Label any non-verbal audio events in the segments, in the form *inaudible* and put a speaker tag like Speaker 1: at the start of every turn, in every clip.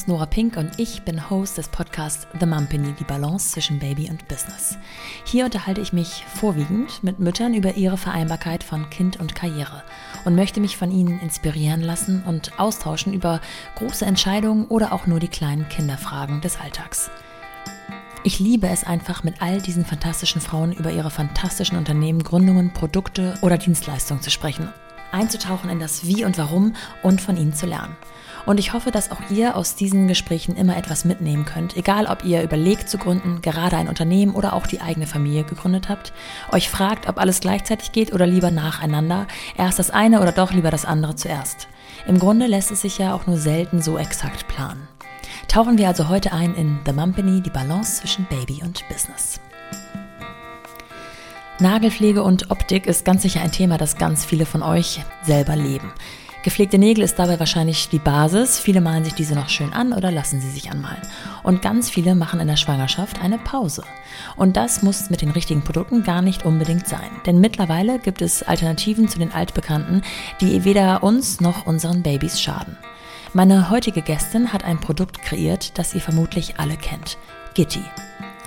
Speaker 1: ist Nora Pink und ich bin Host des Podcasts The Mumpany, die Balance zwischen Baby und Business. Hier unterhalte ich mich vorwiegend mit Müttern über ihre Vereinbarkeit von Kind und Karriere und möchte mich von ihnen inspirieren lassen und austauschen über große Entscheidungen oder auch nur die kleinen Kinderfragen des Alltags. Ich liebe es einfach, mit all diesen fantastischen Frauen über ihre fantastischen Unternehmen, Gründungen, Produkte oder Dienstleistungen zu sprechen, einzutauchen in das Wie und Warum und von ihnen zu lernen. Und ich hoffe, dass auch ihr aus diesen Gesprächen immer etwas mitnehmen könnt, egal ob ihr überlegt zu gründen, gerade ein Unternehmen oder auch die eigene Familie gegründet habt, euch fragt, ob alles gleichzeitig geht oder lieber nacheinander, erst das eine oder doch lieber das andere zuerst. Im Grunde lässt es sich ja auch nur selten so exakt planen. Tauchen wir also heute ein in The Mumpany, die Balance zwischen Baby und Business. Nagelpflege und Optik ist ganz sicher ein Thema, das ganz viele von euch selber leben. Gepflegte Nägel ist dabei wahrscheinlich die Basis. Viele malen sich diese noch schön an oder lassen sie sich anmalen. Und ganz viele machen in der Schwangerschaft eine Pause. Und das muss mit den richtigen Produkten gar nicht unbedingt sein. Denn mittlerweile gibt es Alternativen zu den altbekannten, die weder uns noch unseren Babys schaden. Meine heutige Gästin hat ein Produkt kreiert, das ihr vermutlich alle kennt. Gitti.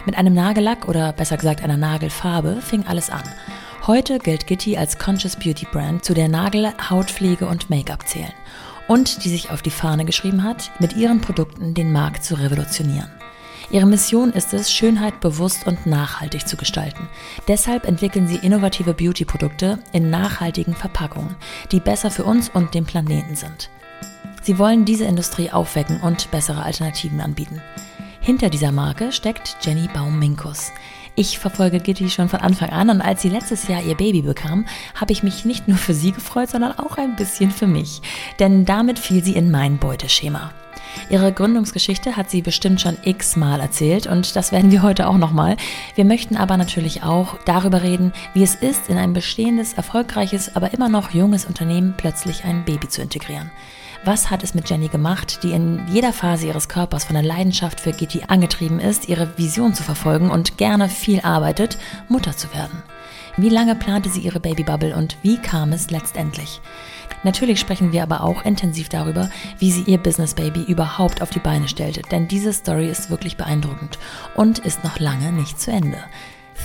Speaker 1: Mit einem Nagellack oder besser gesagt einer Nagelfarbe fing alles an. Heute gilt Gitti als Conscious Beauty Brand, zu der Nagel, Hautpflege und Make-up zählen. Und die sich auf die Fahne geschrieben hat, mit ihren Produkten den Markt zu revolutionieren. Ihre Mission ist es, Schönheit bewusst und nachhaltig zu gestalten. Deshalb entwickeln sie innovative Beauty-Produkte in nachhaltigen Verpackungen, die besser für uns und den Planeten sind. Sie wollen diese Industrie aufwecken und bessere Alternativen anbieten. Hinter dieser Marke steckt Jenny Baum-Minkus. Ich verfolge Gitti schon von Anfang an und als sie letztes Jahr ihr Baby bekam, habe ich mich nicht nur für sie gefreut, sondern auch ein bisschen für mich. Denn damit fiel sie in mein Beuteschema. Ihre Gründungsgeschichte hat sie bestimmt schon x-mal erzählt und das werden wir heute auch nochmal. Wir möchten aber natürlich auch darüber reden, wie es ist, in ein bestehendes, erfolgreiches, aber immer noch junges Unternehmen plötzlich ein Baby zu integrieren. Was hat es mit Jenny gemacht, die in jeder Phase ihres Körpers von der Leidenschaft für Gitti angetrieben ist, ihre Vision zu verfolgen und gerne viel arbeitet, Mutter zu werden? Wie lange plante sie ihre Babybubble und wie kam es letztendlich? Natürlich sprechen wir aber auch intensiv darüber, wie sie ihr Business Baby überhaupt auf die Beine stellte, denn diese Story ist wirklich beeindruckend und ist noch lange nicht zu Ende.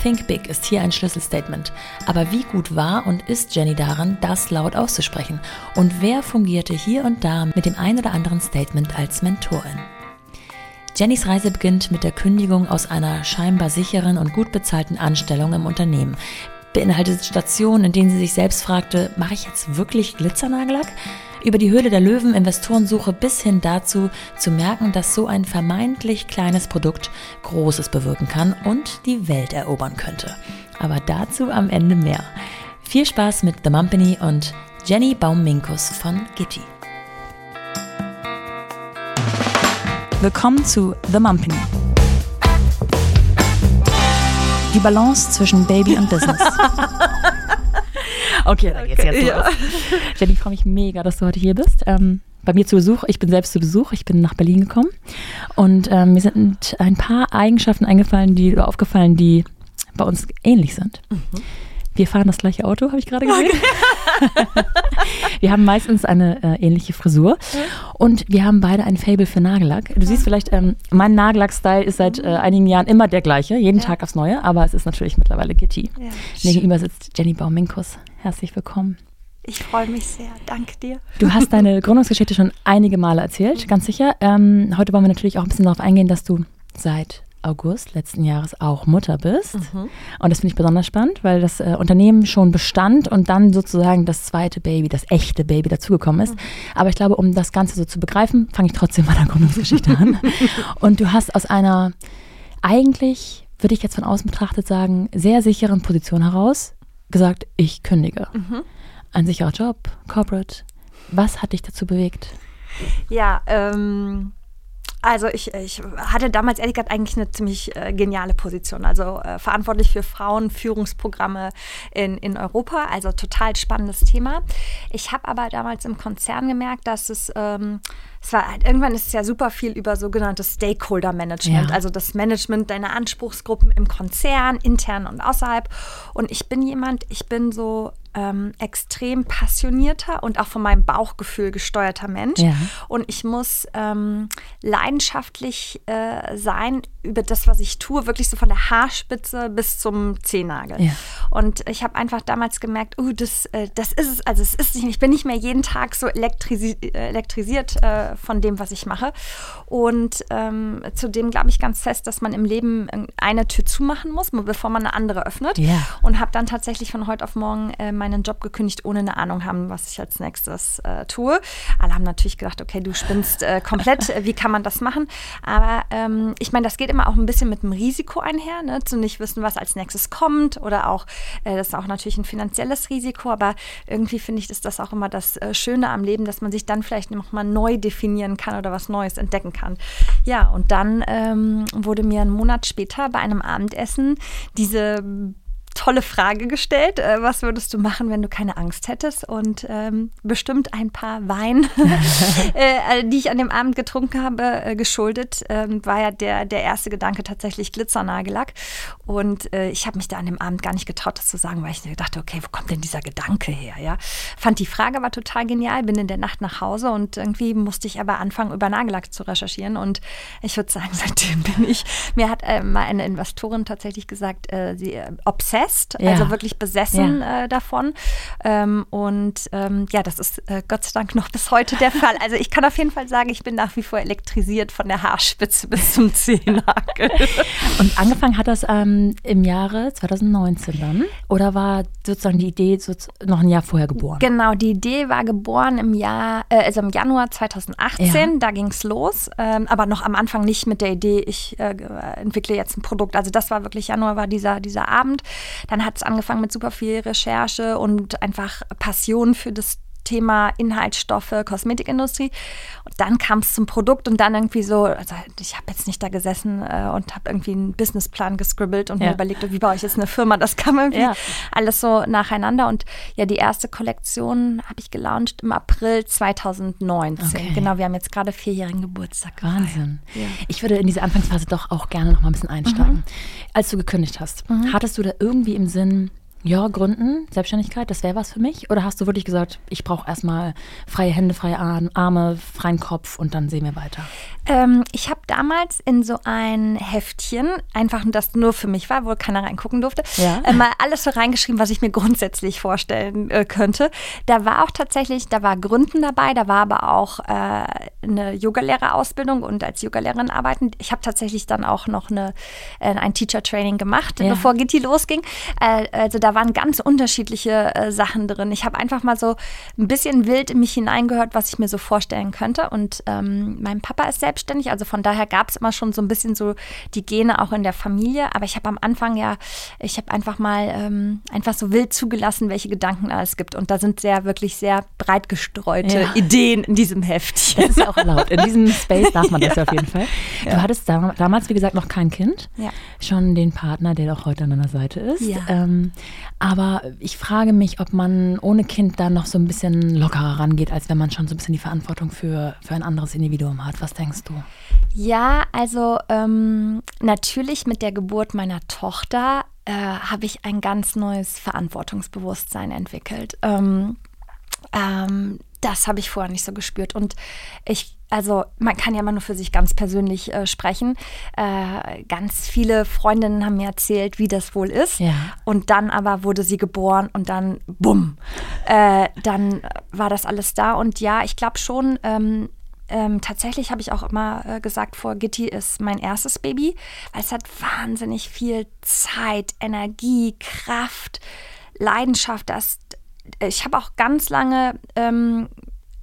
Speaker 1: Think Big ist hier ein Schlüsselstatement. Aber wie gut war und ist Jenny daran, das laut auszusprechen? Und wer fungierte hier und da mit dem ein oder anderen Statement als Mentorin? Jennys Reise beginnt mit der Kündigung aus einer scheinbar sicheren und gut bezahlten Anstellung im Unternehmen. Beinhaltet Stationen, in denen sie sich selbst fragte, mache ich jetzt wirklich Glitzernagellack? über die Höhle der Löwen, Investorensuche bis hin dazu zu merken, dass so ein vermeintlich kleines Produkt Großes bewirken kann und die Welt erobern könnte. Aber dazu am Ende mehr. Viel Spaß mit The Mumpany und Jenny Baum-Minkus von Gitti. Willkommen zu The Mumpany. Die Balance zwischen Baby und Business. *laughs* Okay, dann geht's jetzt ja. los. Jenny, ich freue mich mega, dass du heute hier bist. Ähm, bei mir zu Besuch. Ich bin selbst zu Besuch. Ich bin nach Berlin gekommen. Und ähm, mir sind ein paar Eigenschaften eingefallen, die oder aufgefallen, die bei uns ähnlich sind. Mhm. Wir fahren das gleiche Auto, habe ich gerade gesehen. Okay. *laughs* wir haben meistens eine äh, ähnliche Frisur und wir haben beide ein Fable für Nagellack. Du siehst vielleicht, ähm, mein Nagellack-Style ist seit äh, einigen Jahren immer der gleiche, jeden ja. Tag aufs Neue, aber es ist natürlich mittlerweile Gitti. Ja. Gegenüber sitzt Jenny Bauminkus. Herzlich willkommen.
Speaker 2: Ich freue mich sehr. Danke dir.
Speaker 1: Du hast deine *laughs* Gründungsgeschichte schon einige Male erzählt, ganz sicher. Ähm, heute wollen wir natürlich auch ein bisschen darauf eingehen, dass du seit August letzten Jahres auch Mutter bist. Mhm. Und das finde ich besonders spannend, weil das äh, Unternehmen schon bestand und dann sozusagen das zweite Baby, das echte Baby dazugekommen ist. Mhm. Aber ich glaube, um das Ganze so zu begreifen, fange ich trotzdem mal der *laughs* Gründungsgeschichte an. und du hast aus einer eigentlich, würde ich jetzt von außen betrachtet sagen, sehr sicheren Position heraus gesagt, ich kündige. Mhm. Ein sicherer Job, Corporate. Was hat dich dazu bewegt?
Speaker 2: Ja, ähm, also ich, ich hatte damals ehrlich gesagt eigentlich eine ziemlich äh, geniale Position. Also äh, verantwortlich für Frauenführungsprogramme in, in Europa. Also total spannendes Thema. Ich habe aber damals im Konzern gemerkt, dass es ähm, es war halt, irgendwann ist es ja super viel über sogenanntes Stakeholder Management,
Speaker 1: Ja.
Speaker 2: also das Management deiner Anspruchsgruppen im Konzern, intern und außerhalb. Und ich bin jemand, ich bin so ähm, extrem passionierter und auch von meinem Bauchgefühl gesteuerter Mensch.
Speaker 1: Ja.
Speaker 2: Und ich muss ähm, leidenschaftlich äh, sein über das, was ich tue, wirklich so von der Haarspitze bis zum Zehennagel.
Speaker 1: Ja.
Speaker 2: Und ich habe einfach damals gemerkt, uh, das, äh, das ist es. Also es ist nicht, ich bin nicht mehr jeden Tag so elektrisi äh, elektrisiert äh, von dem, was ich mache. Und ähm, zudem glaube ich ganz fest, dass man im Leben eine Tür zumachen muss, bevor man eine andere öffnet.
Speaker 1: Ja.
Speaker 2: Und habe dann tatsächlich von heute auf morgen äh, meinen Job gekündigt, ohne eine Ahnung haben, was ich als nächstes äh, tue. Alle haben natürlich gedacht, okay, du spinnst äh, komplett. *laughs* Wie kann man das machen? Aber ähm, ich meine, das geht immer auch ein bisschen mit dem Risiko einher, ne? zu nicht wissen, was als nächstes kommt oder auch, äh, das ist auch natürlich ein finanzielles Risiko, aber irgendwie finde ich, ist das auch immer das äh, Schöne am Leben, dass man sich dann vielleicht nochmal neu definieren kann oder was Neues entdecken kann. Ja, und dann ähm, wurde mir einen Monat später bei einem Abendessen diese tolle Frage gestellt. Äh, was würdest du machen, wenn du keine Angst hättest? Und ähm, bestimmt ein paar Wein, *laughs* äh, die ich an dem Abend getrunken habe, äh, geschuldet, ähm, war ja der, der erste Gedanke tatsächlich Glitzernagellack. Und äh, ich habe mich da an dem Abend gar nicht getraut, das zu sagen, weil ich dachte, okay, wo kommt denn dieser Gedanke her? Ja? Fand die Frage aber total genial, bin in der Nacht nach Hause und irgendwie musste ich aber anfangen, über Nagellack zu recherchieren. Und ich würde sagen, *laughs* seitdem bin ich, mir hat äh, mal eine Investorin tatsächlich gesagt, äh, sie äh, obsessed,
Speaker 1: Ja.
Speaker 2: also wirklich besessen äh, davon. Ähm, und ähm, ja, das ist äh, Gott sei Dank noch bis heute der Fall. Also ich kann auf jeden Fall sagen, ich bin nach wie vor elektrisiert von der Haarspitze bis zum *laughs* Zehennagel.
Speaker 1: Und angefangen hat das ähm, im Jahre 2019 dann? Oder war sozusagen die Idee noch ein Jahr vorher geboren?
Speaker 2: Genau, die Idee war geboren im Jahr, äh, also im Januar 2018,
Speaker 1: Ja.
Speaker 2: da ging es los, ähm, aber noch am Anfang nicht mit der Idee, ich äh, entwickle jetzt ein Produkt. Also das war wirklich Januar, war dieser, dieser Abend. Dann hat es angefangen mit super viel Recherche und einfach Passion für das Thema Inhaltsstoffe, Kosmetikindustrie. Und dann kam es zum Produkt und dann irgendwie so, also ich habe jetzt nicht da gesessen äh, und habe irgendwie einen Businessplan gescribbelt und
Speaker 1: Ja.
Speaker 2: mir überlegt, wie baue ich jetzt eine Firma. Das kam irgendwie
Speaker 1: Ja.
Speaker 2: alles so nacheinander. Und ja, die erste Kollektion habe ich gelauncht im April 2019.
Speaker 1: Okay.
Speaker 2: Genau, wir haben jetzt gerade vierjährigen Geburtstag.
Speaker 1: Wahnsinn.
Speaker 2: Ja.
Speaker 1: Ich würde in diese Anfangsphase doch auch gerne noch mal ein bisschen einsteigen.
Speaker 2: Mhm.
Speaker 1: Als du gekündigt hast, hattest du da irgendwie im Sinn, ja, gründen, Selbstständigkeit, das wäre was für mich? Oder hast du wirklich gesagt, ich brauche erstmal freie Hände, freie Ar- Arme, freien Kopf und dann sehen wir weiter?
Speaker 2: Ähm, ich habe damals in so ein Heftchen, einfach das nur für mich war, wo keiner reingucken durfte,
Speaker 1: Ja.
Speaker 2: äh, mal alles so reingeschrieben, was ich mir grundsätzlich vorstellen äh, könnte. Da war auch tatsächlich, da war Gründen dabei, da war aber auch äh, eine Yogalehrerausbildung und als Yogalehrerin arbeiten. Ich habe tatsächlich dann auch noch eine, äh, ein Teacher-Training gemacht,
Speaker 1: Ja.
Speaker 2: bevor Gitti losging. Äh, also da waren ganz unterschiedliche äh, Sachen drin. Ich habe einfach mal so ein bisschen wild in mich hineingehört, was ich mir so vorstellen könnte. Und ähm, mein Papa ist selbstständig, also von daher gab es immer schon so ein bisschen so die Gene auch in der Familie. Aber ich habe am Anfang ja, ich habe einfach mal ähm, einfach so wild zugelassen, welche Gedanken es gibt. Und da sind sehr, wirklich sehr breit gestreute
Speaker 1: Ja.
Speaker 2: Ideen in diesem Heftchen.
Speaker 1: Das ist ja auch erlaubt. In diesem Space darf man *laughs* das ja auf jeden Fall. Du hattest dam damals, wie gesagt, noch kein Kind.
Speaker 2: Ja.
Speaker 1: Schon den Partner, der auch heute an deiner Seite ist.
Speaker 2: Ja.
Speaker 1: Ähm, aber ich frage mich, ob man ohne Kind da noch so ein bisschen lockerer rangeht, als wenn man schon so ein bisschen die Verantwortung für, für ein anderes Individuum hat. Was denkst du?
Speaker 2: Ja, also ähm, natürlich mit der Geburt meiner Tochter äh, habe ich ein ganz neues Verantwortungsbewusstsein entwickelt. Ähm, ähm, das habe ich vorher nicht so gespürt. Und ich, also man kann ja immer nur für sich ganz persönlich äh, sprechen. Äh, ganz viele Freundinnen haben mir erzählt, wie das wohl ist.
Speaker 1: Ja.
Speaker 2: Und dann aber wurde sie geboren und dann, bumm, äh, dann war das alles da. Und ja, ich glaube schon, ähm, ähm, tatsächlich habe ich auch immer äh, gesagt, vor Gitti ist mein erstes Baby, weil es hat wahnsinnig viel Zeit, Energie, Kraft, Leidenschaft. Das, ich habe auch ganz lange ähm,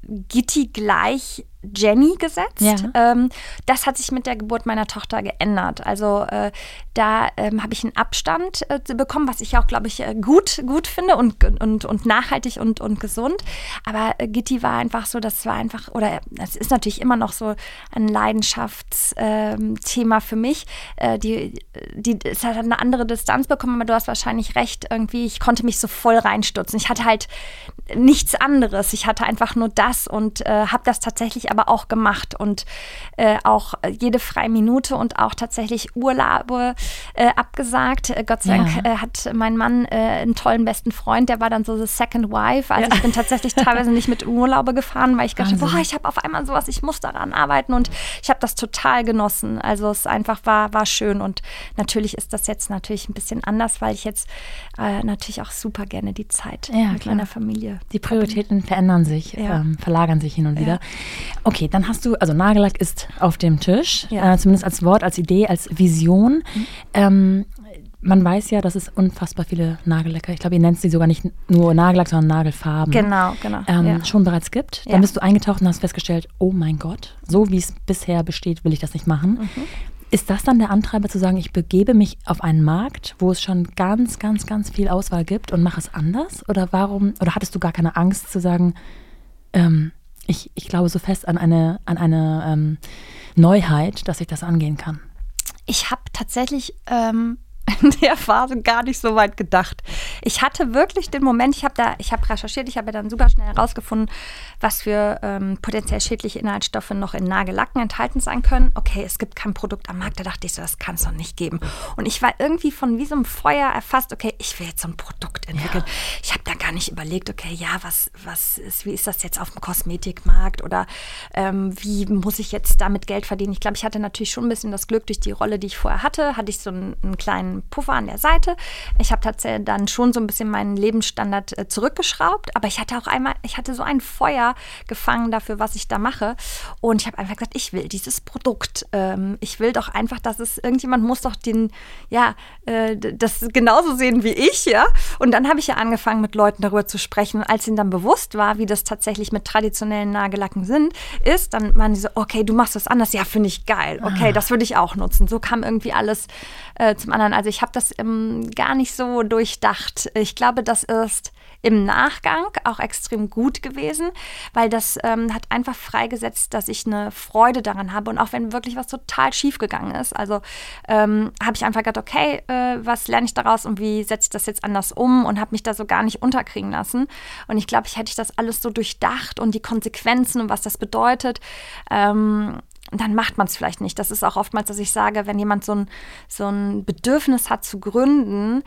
Speaker 2: Gitti gleich Jenny gesetzt.
Speaker 1: Ja.
Speaker 2: Ähm, das hat sich mit der Geburt meiner Tochter geändert. Also äh, da ähm, habe ich einen Abstand äh, bekommen, was ich auch, glaube ich, äh, gut, gut finde und, und, und nachhaltig und, und gesund. Aber äh, Gitti war einfach so, das war einfach, oder es ist natürlich immer noch so ein Leidenschaftsthema für mich. Äh, die, die, es hat eine andere Distanz bekommen, aber du hast wahrscheinlich recht, irgendwie, ich konnte mich so voll reinstürzen. Ich hatte halt nichts anderes. Ich hatte einfach nur das und äh, habe das tatsächlich aber aber auch gemacht und äh, auch jede freie Minute und auch tatsächlich Urlaube äh, abgesagt. Äh, Gott sei Dank ja. Äh, hat mein Mann äh, einen tollen besten Freund, der war dann so the second wife. Also ja. ich bin tatsächlich teilweise nicht mit Urlaube gefahren, weil ich gedacht habe, boah, ich habe auf einmal sowas, ich muss daran arbeiten und ich habe das total genossen. Also es einfach war, war schön und natürlich ist das jetzt natürlich ein bisschen anders, weil ich jetzt äh, natürlich auch super gerne die Zeit ja, mit klar. meiner Familie.
Speaker 1: Die Prioritäten verändern sich, ja. ähm, verlagern sich hin und wieder. Okay, dann hast du, also Nagellack ist auf dem Tisch, äh, zumindest als Wort, als Idee, als Vision. Mhm. Ähm, man weiß ja, dass es unfassbar viele Nagellacker, ich glaube, ihr nennt sie sogar nicht nur Nagellack, sondern Nagelfarben.
Speaker 2: Genau, genau.
Speaker 1: Ähm, ja. Schon bereits gibt. Dann bist du eingetaucht und hast festgestellt, oh mein Gott, so wie es bisher besteht, will ich das nicht machen. Mhm. Ist das dann der Antreiber zu sagen, ich begebe mich auf einen Markt, wo es schon ganz, ganz, ganz viel Auswahl gibt und mache es anders? Oder warum, oder hattest du gar keine Angst zu sagen, ähm, ich, ich glaube so fest an eine, an eine ähm, Neuheit, dass ich das angehen kann?
Speaker 2: Ich habe tatsächlich ähm, in der Phase gar nicht so weit gedacht. Ich hatte wirklich den Moment, ich habe da, ich habe recherchiert, ich habe ja dann super schnell herausgefunden, was für ähm, potenziell schädliche Inhaltsstoffe noch in Nagellacken enthalten sein können. Okay, es gibt kein Produkt am Markt, da dachte ich so, das kann es doch nicht geben. Und ich war irgendwie von wie so einem Feuer erfasst, okay, ich will jetzt so ein Produkt entwickeln. Ja. Ich habe da gar nicht überlegt, okay, ja, was, was ist, wie ist das jetzt auf dem Kosmetikmarkt oder ähm, wie muss ich jetzt damit Geld verdienen? Ich glaube, ich hatte natürlich schon ein bisschen das Glück durch die Rolle, die ich vorher hatte, hatte ich so einen, einen kleinen Puffer an der Seite. Ich habe tatsächlich dann schon so ein bisschen meinen Lebensstandard äh, zurückgeschraubt, aber ich hatte auch einmal, ich hatte so ein Feuer gefangen dafür, was ich da mache. Und ich habe einfach gesagt, ich will dieses Produkt. Ähm, ich will doch einfach, dass es irgendjemand muss doch den, ja, äh, das genauso sehen wie ich, ja. Und dann habe ich ja angefangen, mit Leuten darüber zu sprechen. Und als ihnen dann bewusst war, wie das tatsächlich mit traditionellen Nagellacken sind, ist, dann waren die so, okay, du machst das anders. Ja, finde ich geil. Okay, ah. das würde ich auch nutzen. So kam irgendwie alles äh, zum anderen. Also ich habe das ähm, gar nicht so durchdacht. Ich glaube, das ist im Nachgang auch extrem gut gewesen, weil das ähm, hat einfach freigesetzt, dass ich eine Freude daran habe. Und auch wenn wirklich was total schief gegangen ist, also ähm, habe ich einfach gedacht, okay, äh, was lerne ich daraus und wie setze ich das jetzt anders um und habe mich da so gar nicht unterkriegen lassen. Und ich glaube, ich hätte ich das alles so durchdacht und die Konsequenzen und was das bedeutet. Ähm, dann macht man es vielleicht nicht. Das ist auch oftmals, dass ich sage, wenn jemand so ein, so ein Bedürfnis hat zu gründen,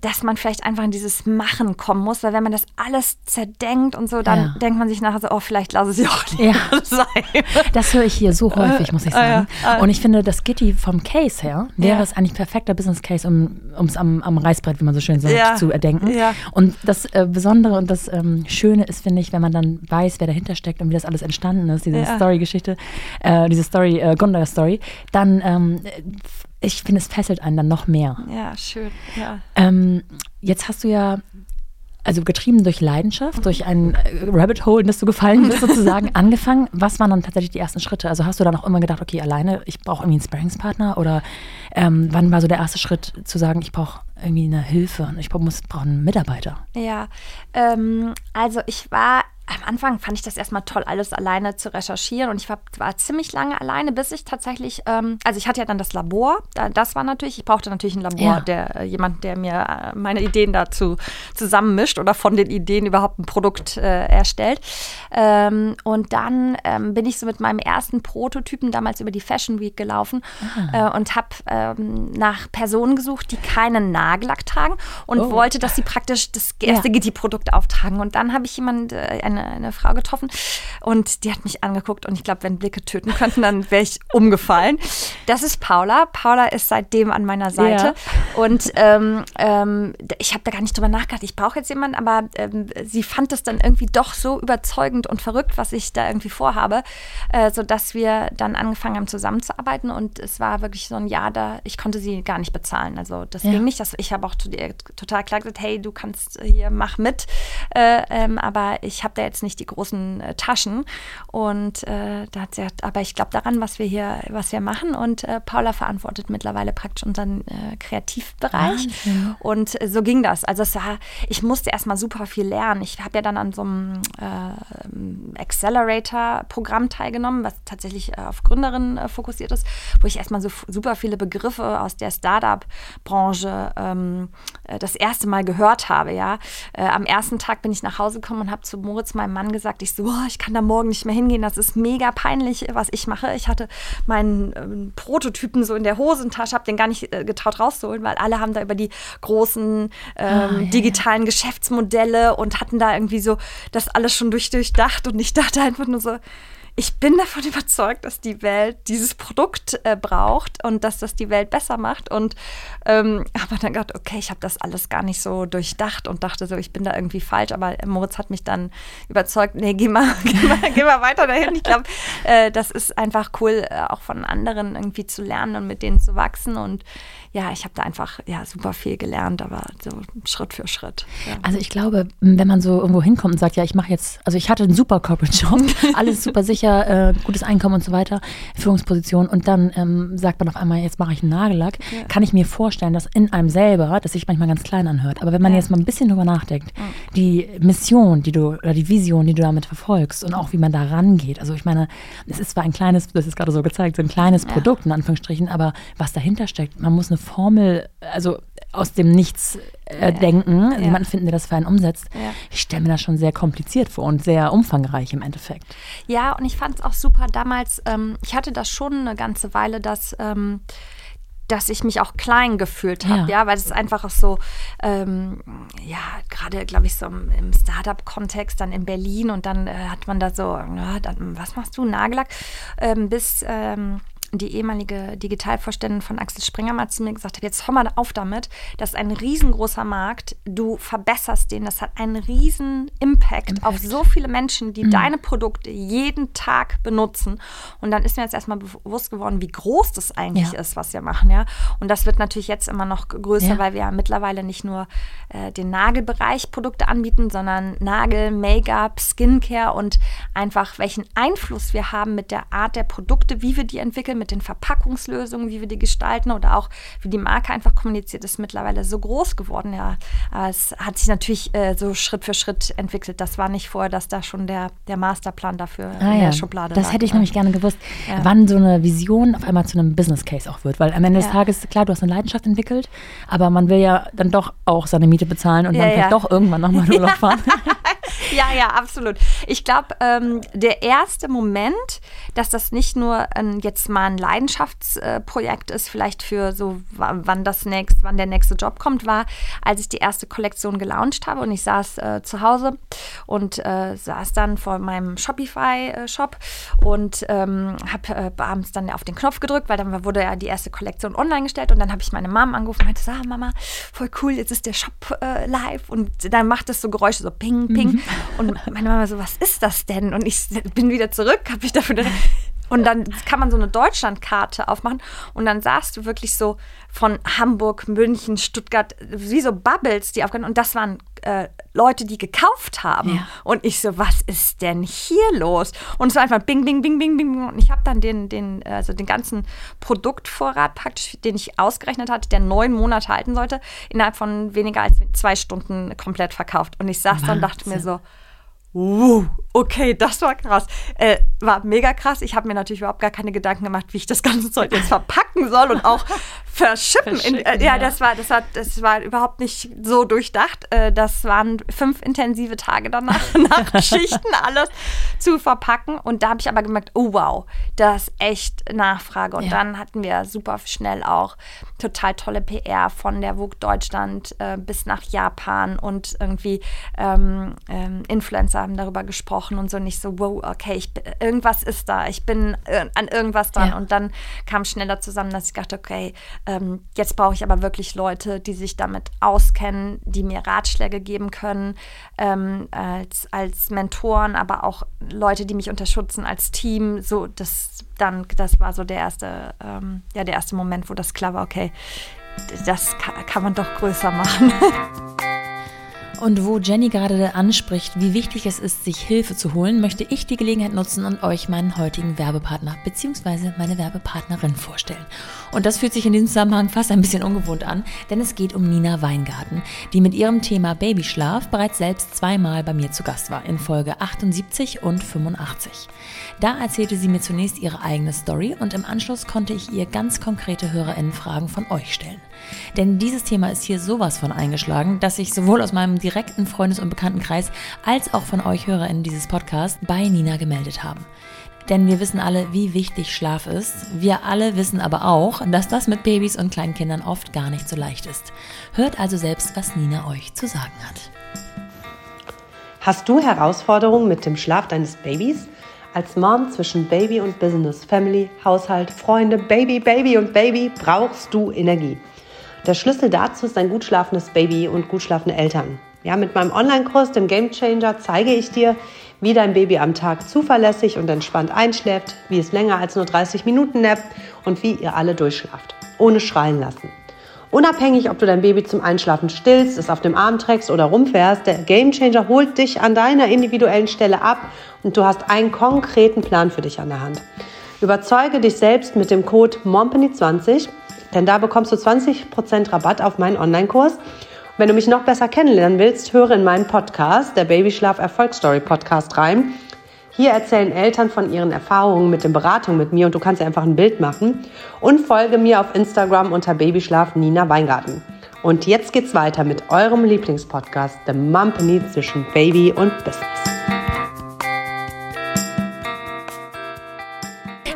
Speaker 2: dass man vielleicht einfach in dieses Machen kommen muss, weil wenn man das alles zerdenkt und so, dann ja. denkt man sich nachher so, oh, vielleicht lasse ich es auch nicht ja. *laughs* sein.
Speaker 1: Das höre ich hier so häufig, muss ich ah, sagen. Ja. Und ich finde, das Gitti vom Case her wäre es eigentlich perfekter Business Case, um es am, am Reißbrett, wie man so schön sagt, zu erdenken. Und das äh, Besondere und das ähm, Schöne ist, finde ich, wenn man dann weiß, wer dahinter steckt und wie das alles entstanden ist, diese Story-Geschichte, äh, diese Story, äh, Gondor-Story, dann ähm, ich finde, es fesselt einen dann noch mehr.
Speaker 2: Ja, schön. Ja.
Speaker 1: Ähm, jetzt hast du ja, also getrieben durch Leidenschaft, durch ein äh, Rabbit Hole, in das du gefallen bist, sozusagen, *laughs* angefangen. Was waren dann tatsächlich die ersten Schritte? Also hast du dann auch immer gedacht, okay, alleine, ich brauche irgendwie einen Sparringspartner? Oder ähm, wann war so der erste Schritt zu sagen, ich brauche irgendwie eine Hilfe, ich brauche brauch einen Mitarbeiter?
Speaker 2: Ja, ähm, also ich war am Anfang fand ich das erstmal toll, alles alleine zu recherchieren. Und ich war, war ziemlich lange alleine, bis ich tatsächlich, ähm, also ich hatte ja dann das Labor. Das war natürlich, ich brauchte natürlich ein Labor, ja. der äh, jemand, der mir äh, meine Ideen dazu zusammenmischt oder von den Ideen überhaupt ein Produkt äh, erstellt. Ähm, und dann ähm, bin ich so mit meinem ersten Prototypen damals über die Fashion Week gelaufen äh, und habe ähm, nach Personen gesucht, die keinen Nagellack tragen und oh. wollte, dass sie praktisch das erste ja. Gitti-Produkt auftragen. Und dann habe ich jemanden, äh, eine eine, eine Frau getroffen und die hat mich angeguckt und ich glaube, wenn Blicke töten könnten, dann wäre ich umgefallen. Das ist Paula. Paula ist seitdem an meiner Seite ja. und ähm, ähm, ich habe da gar nicht drüber nachgedacht, ich brauche jetzt jemanden, aber ähm, sie fand das dann irgendwie doch so überzeugend und verrückt, was ich da irgendwie vorhabe, äh, sodass wir dann angefangen haben zusammenzuarbeiten und es war wirklich so ein Jahr da, ich konnte sie gar nicht bezahlen. Also das ja. ging nicht. Das, ich habe auch total klar gesagt, hey, du kannst hier, mach mit. Äh, ähm, aber ich habe da jetzt nicht die großen äh, Taschen. Und äh, da hat sie gesagt, aber ich glaube daran, was wir hier, was wir machen. Und äh, Paula verantwortet mittlerweile praktisch unseren äh, Kreativbereich. Ah, und äh, so ging das. Also es war, ich musste erstmal super viel lernen. Ich habe ja dann an so einem Accelerator-Programm teilgenommen, was tatsächlich auf Gründerinnen fokussiert ist, wo ich erstmal so super viele Begriffe aus der Startup-Branche ähm, äh, das erste Mal gehört habe, ja. Äh, am ersten Tag bin ich nach Hause gekommen und habe zu Moritz, meinem Mann, gesagt, ich so, oh, ich kann da morgen nicht mehr hingehen, das ist mega peinlich, was ich mache. Ich hatte meinen ähm, Prototypen so in der Hosentasche, habe den gar nicht äh, getraut rauszuholen, weil alle haben da über die großen ähm, oh, yeah. digitalen Geschäftsmodelle und hatten da irgendwie so das alles schon durch, durchdacht und ich dachte einfach nur so, ich bin davon *laughs* überzeugt, dass die Welt dieses Produkt äh, braucht und dass das die Welt besser macht. Und ähm, habe dann gedacht, okay, ich habe das alles gar nicht so durchdacht und dachte so, ich bin da irgendwie falsch. Aber Moritz hat mich dann überzeugt, nee, geh mal, *laughs* geh mal, geh mal weiter dahin. Ich glaube, äh, das ist einfach cool, äh, auch von anderen irgendwie zu lernen und mit denen zu wachsen. Und ja, ich habe da einfach ja, super viel gelernt, aber so Schritt für Schritt. Ja.
Speaker 1: Also ich glaube, wenn man so irgendwo hinkommt und sagt, ja, ich mache jetzt, also ich hatte einen super Corporate Job, *laughs* alles super sicher, äh, gutes Einkommen und so weiter, Führungsposition und dann ähm, sagt man auf einmal, jetzt mache ich einen Nagellack, ja. kann ich mir vorstellen, dass in einem selber, das sich manchmal ganz klein anhört, aber wenn man ja. jetzt mal ein bisschen drüber nachdenkt, die Mission, die du, oder die Vision, die du damit verfolgst und auch wie man da rangeht, also ich meine, es ist zwar ein kleines, das ist gerade so gezeigt, so ein kleines Produkt in Anführungsstrichen, aber was dahinter steckt, man muss eine Formel, also aus dem Nichts äh, denken, ja. jemanden finden, der das für einen umsetzt. Ja. Ich stelle mir das schon sehr kompliziert vor und sehr umfangreich im Endeffekt.
Speaker 2: Ja, und ich fand es auch super damals, ähm, ich hatte das schon eine ganze Weile, dass. Ähm, dass ich mich auch klein gefühlt habe, ja. ja. weil es einfach so, ähm, ja, gerade, glaube ich, so im, im Startup-Kontext dann in Berlin und dann äh, hat man da so, ja, dann, was machst du, Nagellack, ähm, bis ähm, die ehemalige Digitalvorständin von Axel Springer mal zu mir gesagt hat, jetzt hör mal auf damit, das ist ein riesengroßer Markt, du verbesserst den, das hat einen riesen Impact, Impact. auf so viele Menschen, die mhm. deine Produkte jeden Tag benutzen. Und dann ist mir jetzt erstmal bewusst geworden, wie groß das eigentlich ja. ist, was wir machen, ja. Und das wird natürlich jetzt immer noch größer, ja. weil wir ja mittlerweile nicht nur äh, den Nagelbereich Produkte anbieten, sondern Nagel, Make-up, Skincare und einfach welchen Einfluss wir haben mit der Art der Produkte, wie wir die entwickeln mit den Verpackungslösungen, wie wir die gestalten oder auch wie die Marke einfach kommuniziert, ist mittlerweile so groß geworden. Ja, es hat sich natürlich äh, so Schritt für Schritt entwickelt. Das war nicht vorher, dass da schon der, der Masterplan dafür ah, in der Schublade
Speaker 1: Das lag, hätte ich nämlich gerne gewusst, ja. wann so eine Vision auf einmal zu einem Business Case auch wird. Weil am Ende des Tages, klar, du hast eine Leidenschaft entwickelt, aber man will ja dann doch auch seine Miete bezahlen und dann vielleicht doch irgendwann nochmal Urlaub fahren. *laughs*
Speaker 2: ja, ja, absolut. Ich glaube, ähm, der erste Moment, dass das nicht nur ein, jetzt mal ein Leidenschaftsprojekt ist, vielleicht für so, wann das nächst, wann der nächste Job kommt, war, als ich die erste Kollektion gelauncht habe und ich saß äh, zu Hause und äh, saß dann vor meinem Shopify-Shop und ähm, habe äh, abends dann auf den Knopf gedrückt, weil dann wurde ja die erste Kollektion online gestellt und dann habe ich meine Mom angerufen und meinte, so, ah, Mama, voll cool, jetzt ist der Shop äh, live und dann macht es so Geräusche, so ping, ping. Mhm. Und meine Mama so, was ist das denn? Und ich bin wieder zurück, habe ich dafür *laughs* und dann kann man so eine Deutschlandkarte aufmachen und dann sahst du wirklich so von Hamburg, München, Stuttgart, wie so Bubbles, die aufgehen. Und das waren äh, Leute, die gekauft haben. Ja. Und ich so, was ist denn hier los? Und es war einfach bing, bing, bing, bing, bing. Und ich habe dann den, den, also den ganzen Produktvorrat praktisch, den ich ausgerechnet hatte, der neun Monate halten sollte, innerhalb von weniger als zwei Stunden komplett verkauft. Und ich saß da und dachte mir so, Uh, okay, das war krass. Äh, war mega krass. Ich habe mir natürlich überhaupt gar keine Gedanken gemacht, wie ich das ganze Zeug jetzt verpacken soll und auch *laughs* verschippen. In, äh, ja, das war, das war, das war überhaupt nicht so durchdacht. Äh, das waren fünf intensive Tage danach, *laughs* nach Schichten alles zu verpacken. Und da habe ich aber gemerkt, oh wow, das ist echt Nachfrage. Und ja. dann hatten wir super schnell auch total tolle PR von der Vogue Deutschland äh, bis nach Japan und irgendwie ähm, ähm, Influencer haben darüber gesprochen und so nicht so, wow, okay, ich, irgendwas ist da, ich bin äh, an irgendwas dran. Ja. Und dann kam schneller zusammen, dass ich dachte, okay, ähm, jetzt brauche ich aber wirklich Leute, die sich damit auskennen, die mir Ratschläge geben können, ähm, als, als Mentoren, aber auch Leute, die mich unterstützen als Team. So, das dann, das war so der erste, ähm, ja, der erste Moment, wo das klar war, okay, das kann, kann man doch größer machen. *laughs*
Speaker 1: Und wo Jenny gerade anspricht, wie wichtig es ist, sich Hilfe zu holen, möchte ich die Gelegenheit nutzen und euch meinen heutigen Werbepartner bzw. meine Werbepartnerin vorstellen. Und das fühlt sich in diesem Zusammenhang fast ein bisschen ungewohnt an, denn es geht um Nina Weingarten, die mit ihrem Thema Babyschlaf bereits selbst zweimal bei mir zu Gast war, in Folge 78 und 85. Da erzählte sie mir zunächst ihre eigene Story und im Anschluss konnte ich ihr ganz konkrete HörerInnen-Fragen von euch stellen. Denn dieses Thema ist hier sowas von eingeschlagen, dass ich sowohl aus meinem direkten Freundes- und Bekanntenkreis als auch von euch HörerInnen dieses Podcasts bei Nina gemeldet haben. Denn wir wissen alle, wie wichtig Schlaf ist. Wir alle wissen aber auch, dass das mit Babys und kleinen Kindern oft gar nicht so leicht ist. Hört also selbst, was Nina euch zu sagen hat.
Speaker 3: Hast du Herausforderungen mit dem Schlaf deines Babys? Als Mom zwischen Baby und Business, Family, Haushalt, Freunde, Baby, Baby und Baby brauchst du Energie. Der Schlüssel dazu ist ein gut schlafendes Baby und gut schlafende Eltern. Ja, mit meinem Online-Kurs, dem Game Changer, zeige ich dir, wie dein Baby am Tag zuverlässig und entspannt einschläft, wie es länger als nur 30 Minuten nappt und wie ihr alle durchschlaft, ohne schreien lassen. Unabhängig, ob du dein Baby zum Einschlafen stillst, es auf dem Arm trägst oder rumfährst, der Game Changer holt dich an deiner individuellen Stelle ab und du hast einen konkreten Plan für dich an der Hand. Überzeuge dich selbst mit dem Code MOMPANY20 denn da bekommst du 20% Rabatt auf meinen Online-Kurs. Wenn du mich noch besser kennenlernen willst, höre in meinen Podcast, der Babyschlaf Erfolgsstory Podcast rein. Hier erzählen Eltern von ihren Erfahrungen mit den Beratungen mit mir und du kannst dir einfach ein Bild machen. Und folge mir auf Instagram unter Babyschlaf Nina Weingarten. Und jetzt geht's weiter mit eurem Lieblingspodcast, The Mumpany zwischen Baby und Business.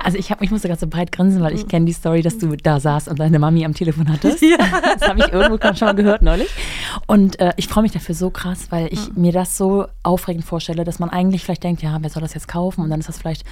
Speaker 1: Also ich, hab, ich musste gerade so breit grinsen, weil ich kenne die Story, dass du da saßt und deine Mami am Telefon hattest. *laughs* Ja. Das habe ich irgendwo schon mal gehört neulich. Und äh, ich freue mich dafür so krass, weil ich mhm. mir das so aufregend vorstelle, dass man eigentlich vielleicht denkt, ja, wer soll das jetzt kaufen? Und dann ist das vielleicht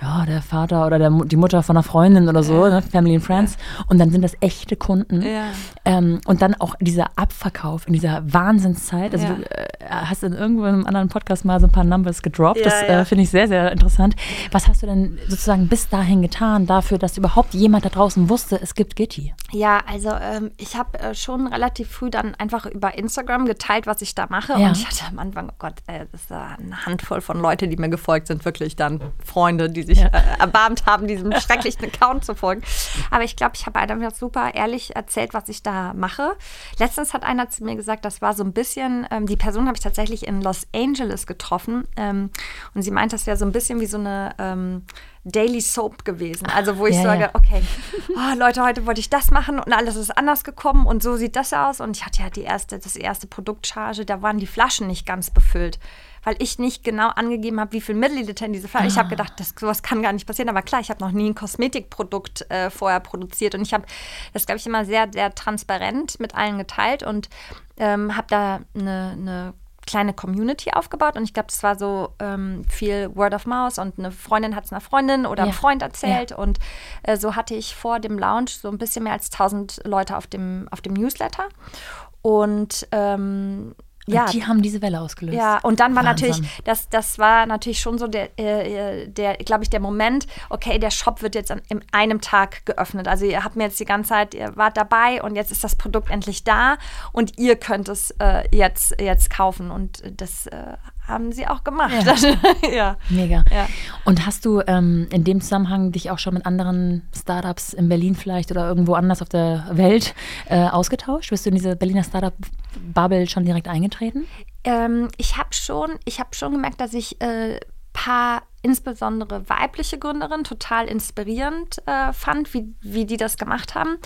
Speaker 1: ja, der Vater oder der, die Mutter von einer Freundin oder so, ne? Family and Friends. Und dann sind das echte Kunden. Ja. Ähm, und dann auch dieser Abverkauf in dieser Wahnsinnszeit. Also ja. du äh, hast in irgendeinem anderen Podcast mal so ein paar Numbers gedroppt. das äh, finde ich sehr, sehr interessant. Was hast du denn sozusagen bis dahin getan dafür, dass überhaupt jemand da draußen wusste, es gibt Gitti?
Speaker 2: Ja, also ähm, ich habe äh, schon relativ früh dann einfach über Instagram geteilt, was ich da mache. Und ich hatte am Anfang, oh Gott, äh, das ist eine Handvoll von Leuten, die mir gefolgt sind, wirklich dann Freunde, die sich ja. äh, erbarmt haben, diesem schrecklichen Account zu folgen. Aber ich glaube, ich habe einfach super ehrlich erzählt, was ich da mache. Letztens hat einer zu mir gesagt, das war so ein bisschen, ähm, die Person habe ich tatsächlich in Los Angeles getroffen. Ähm, und sie meint, das wäre so ein bisschen wie so eine ähm, Daily Soap gewesen. Also wo ich ja, sage, ja. okay, oh, Leute, heute wollte ich das machen und alles ist anders gekommen und so sieht das aus. Und ich hatte ja die erste, das erste Produktcharge, da waren die Flaschen nicht ganz befüllt weil ich nicht genau angegeben habe, wie viel Milliliter in diese Flasche. Ah. Ich habe gedacht, das, sowas kann gar nicht passieren. Aber klar, ich habe noch nie ein Kosmetikprodukt äh, vorher produziert und ich habe das, glaube ich, immer sehr, sehr transparent mit allen geteilt und ähm, habe da eine, eine kleine Community aufgebaut und ich glaube, das war so ähm, viel Word of Mouth und eine Freundin hat es einer Freundin oder einem Freund erzählt ja. und äh, so hatte ich vor dem Launch so ein bisschen mehr als 1000 Leute auf dem, auf dem Newsletter und ähm,
Speaker 1: ja, und die haben diese Welle ausgelöst.
Speaker 2: Ja, und dann war Wahnsinn. natürlich, das, das war natürlich schon so der, äh, der glaube ich, der Moment, okay, der Shop wird jetzt an, in einem Tag geöffnet. Also ihr habt mir jetzt die ganze Zeit, ihr wart dabei und jetzt ist das Produkt endlich da und ihr könnt es äh, jetzt, jetzt kaufen. Und das äh, haben sie auch gemacht.
Speaker 1: Ja. *laughs* ja. Mega. Ja. Und hast du ähm, in dem Zusammenhang dich auch schon mit anderen Startups in Berlin vielleicht oder irgendwo anders auf der Welt äh, ausgetauscht? Bist du in diese Berliner Startup-Bubble schon direkt eingetreten?
Speaker 2: Ähm, ich habe schon, hab schon gemerkt, dass ich äh, paar insbesondere weibliche Gründerinnen total inspirierend äh, fand, wie, wie die das gemacht haben.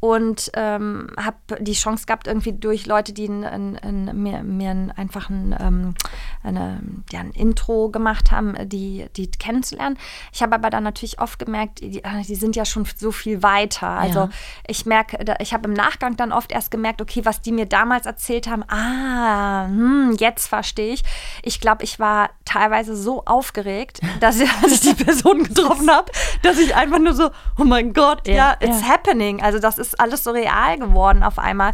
Speaker 2: Und ähm, habe die Chance gehabt, irgendwie durch Leute, die in, in, in mir, mir einfach ein, ähm, eine, ja, ein Intro gemacht haben, die, die kennenzulernen. Ich habe aber dann natürlich oft gemerkt, die, die, sind ja schon so viel weiter. Also ja. ich merke, ich habe im Nachgang dann oft erst gemerkt, okay, was die mir damals erzählt haben, ah, hm, jetzt verstehe ich. Ich glaube, ich war teilweise so aufgeregt, dass *laughs* ich, als ich die Person getroffen habe, dass ich einfach nur so, oh mein Gott, ja, ja it's ja. happening. Also das ist alles so real geworden auf einmal.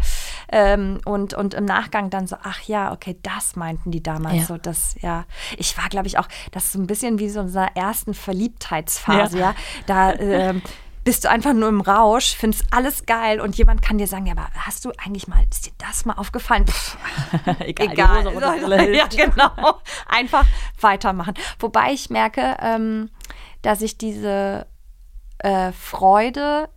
Speaker 2: Ähm, und, und im Nachgang dann so, ach ja, okay, das meinten die damals ja. so. Das, ja. Ich war, glaube ich, auch, das ist so ein bisschen wie so in unserer ersten Verliebtheitsphase, ja. Da ähm, bist du einfach nur im Rausch, findest alles geil und jemand kann dir sagen, ja, aber hast du eigentlich mal, ist dir das mal aufgefallen? Pff,
Speaker 1: Egal, *laughs*
Speaker 2: egal.
Speaker 1: die rosa Brille *laughs*
Speaker 2: ja, genau. Einfach weitermachen. Wobei ich merke, ähm, dass ich diese äh, Freude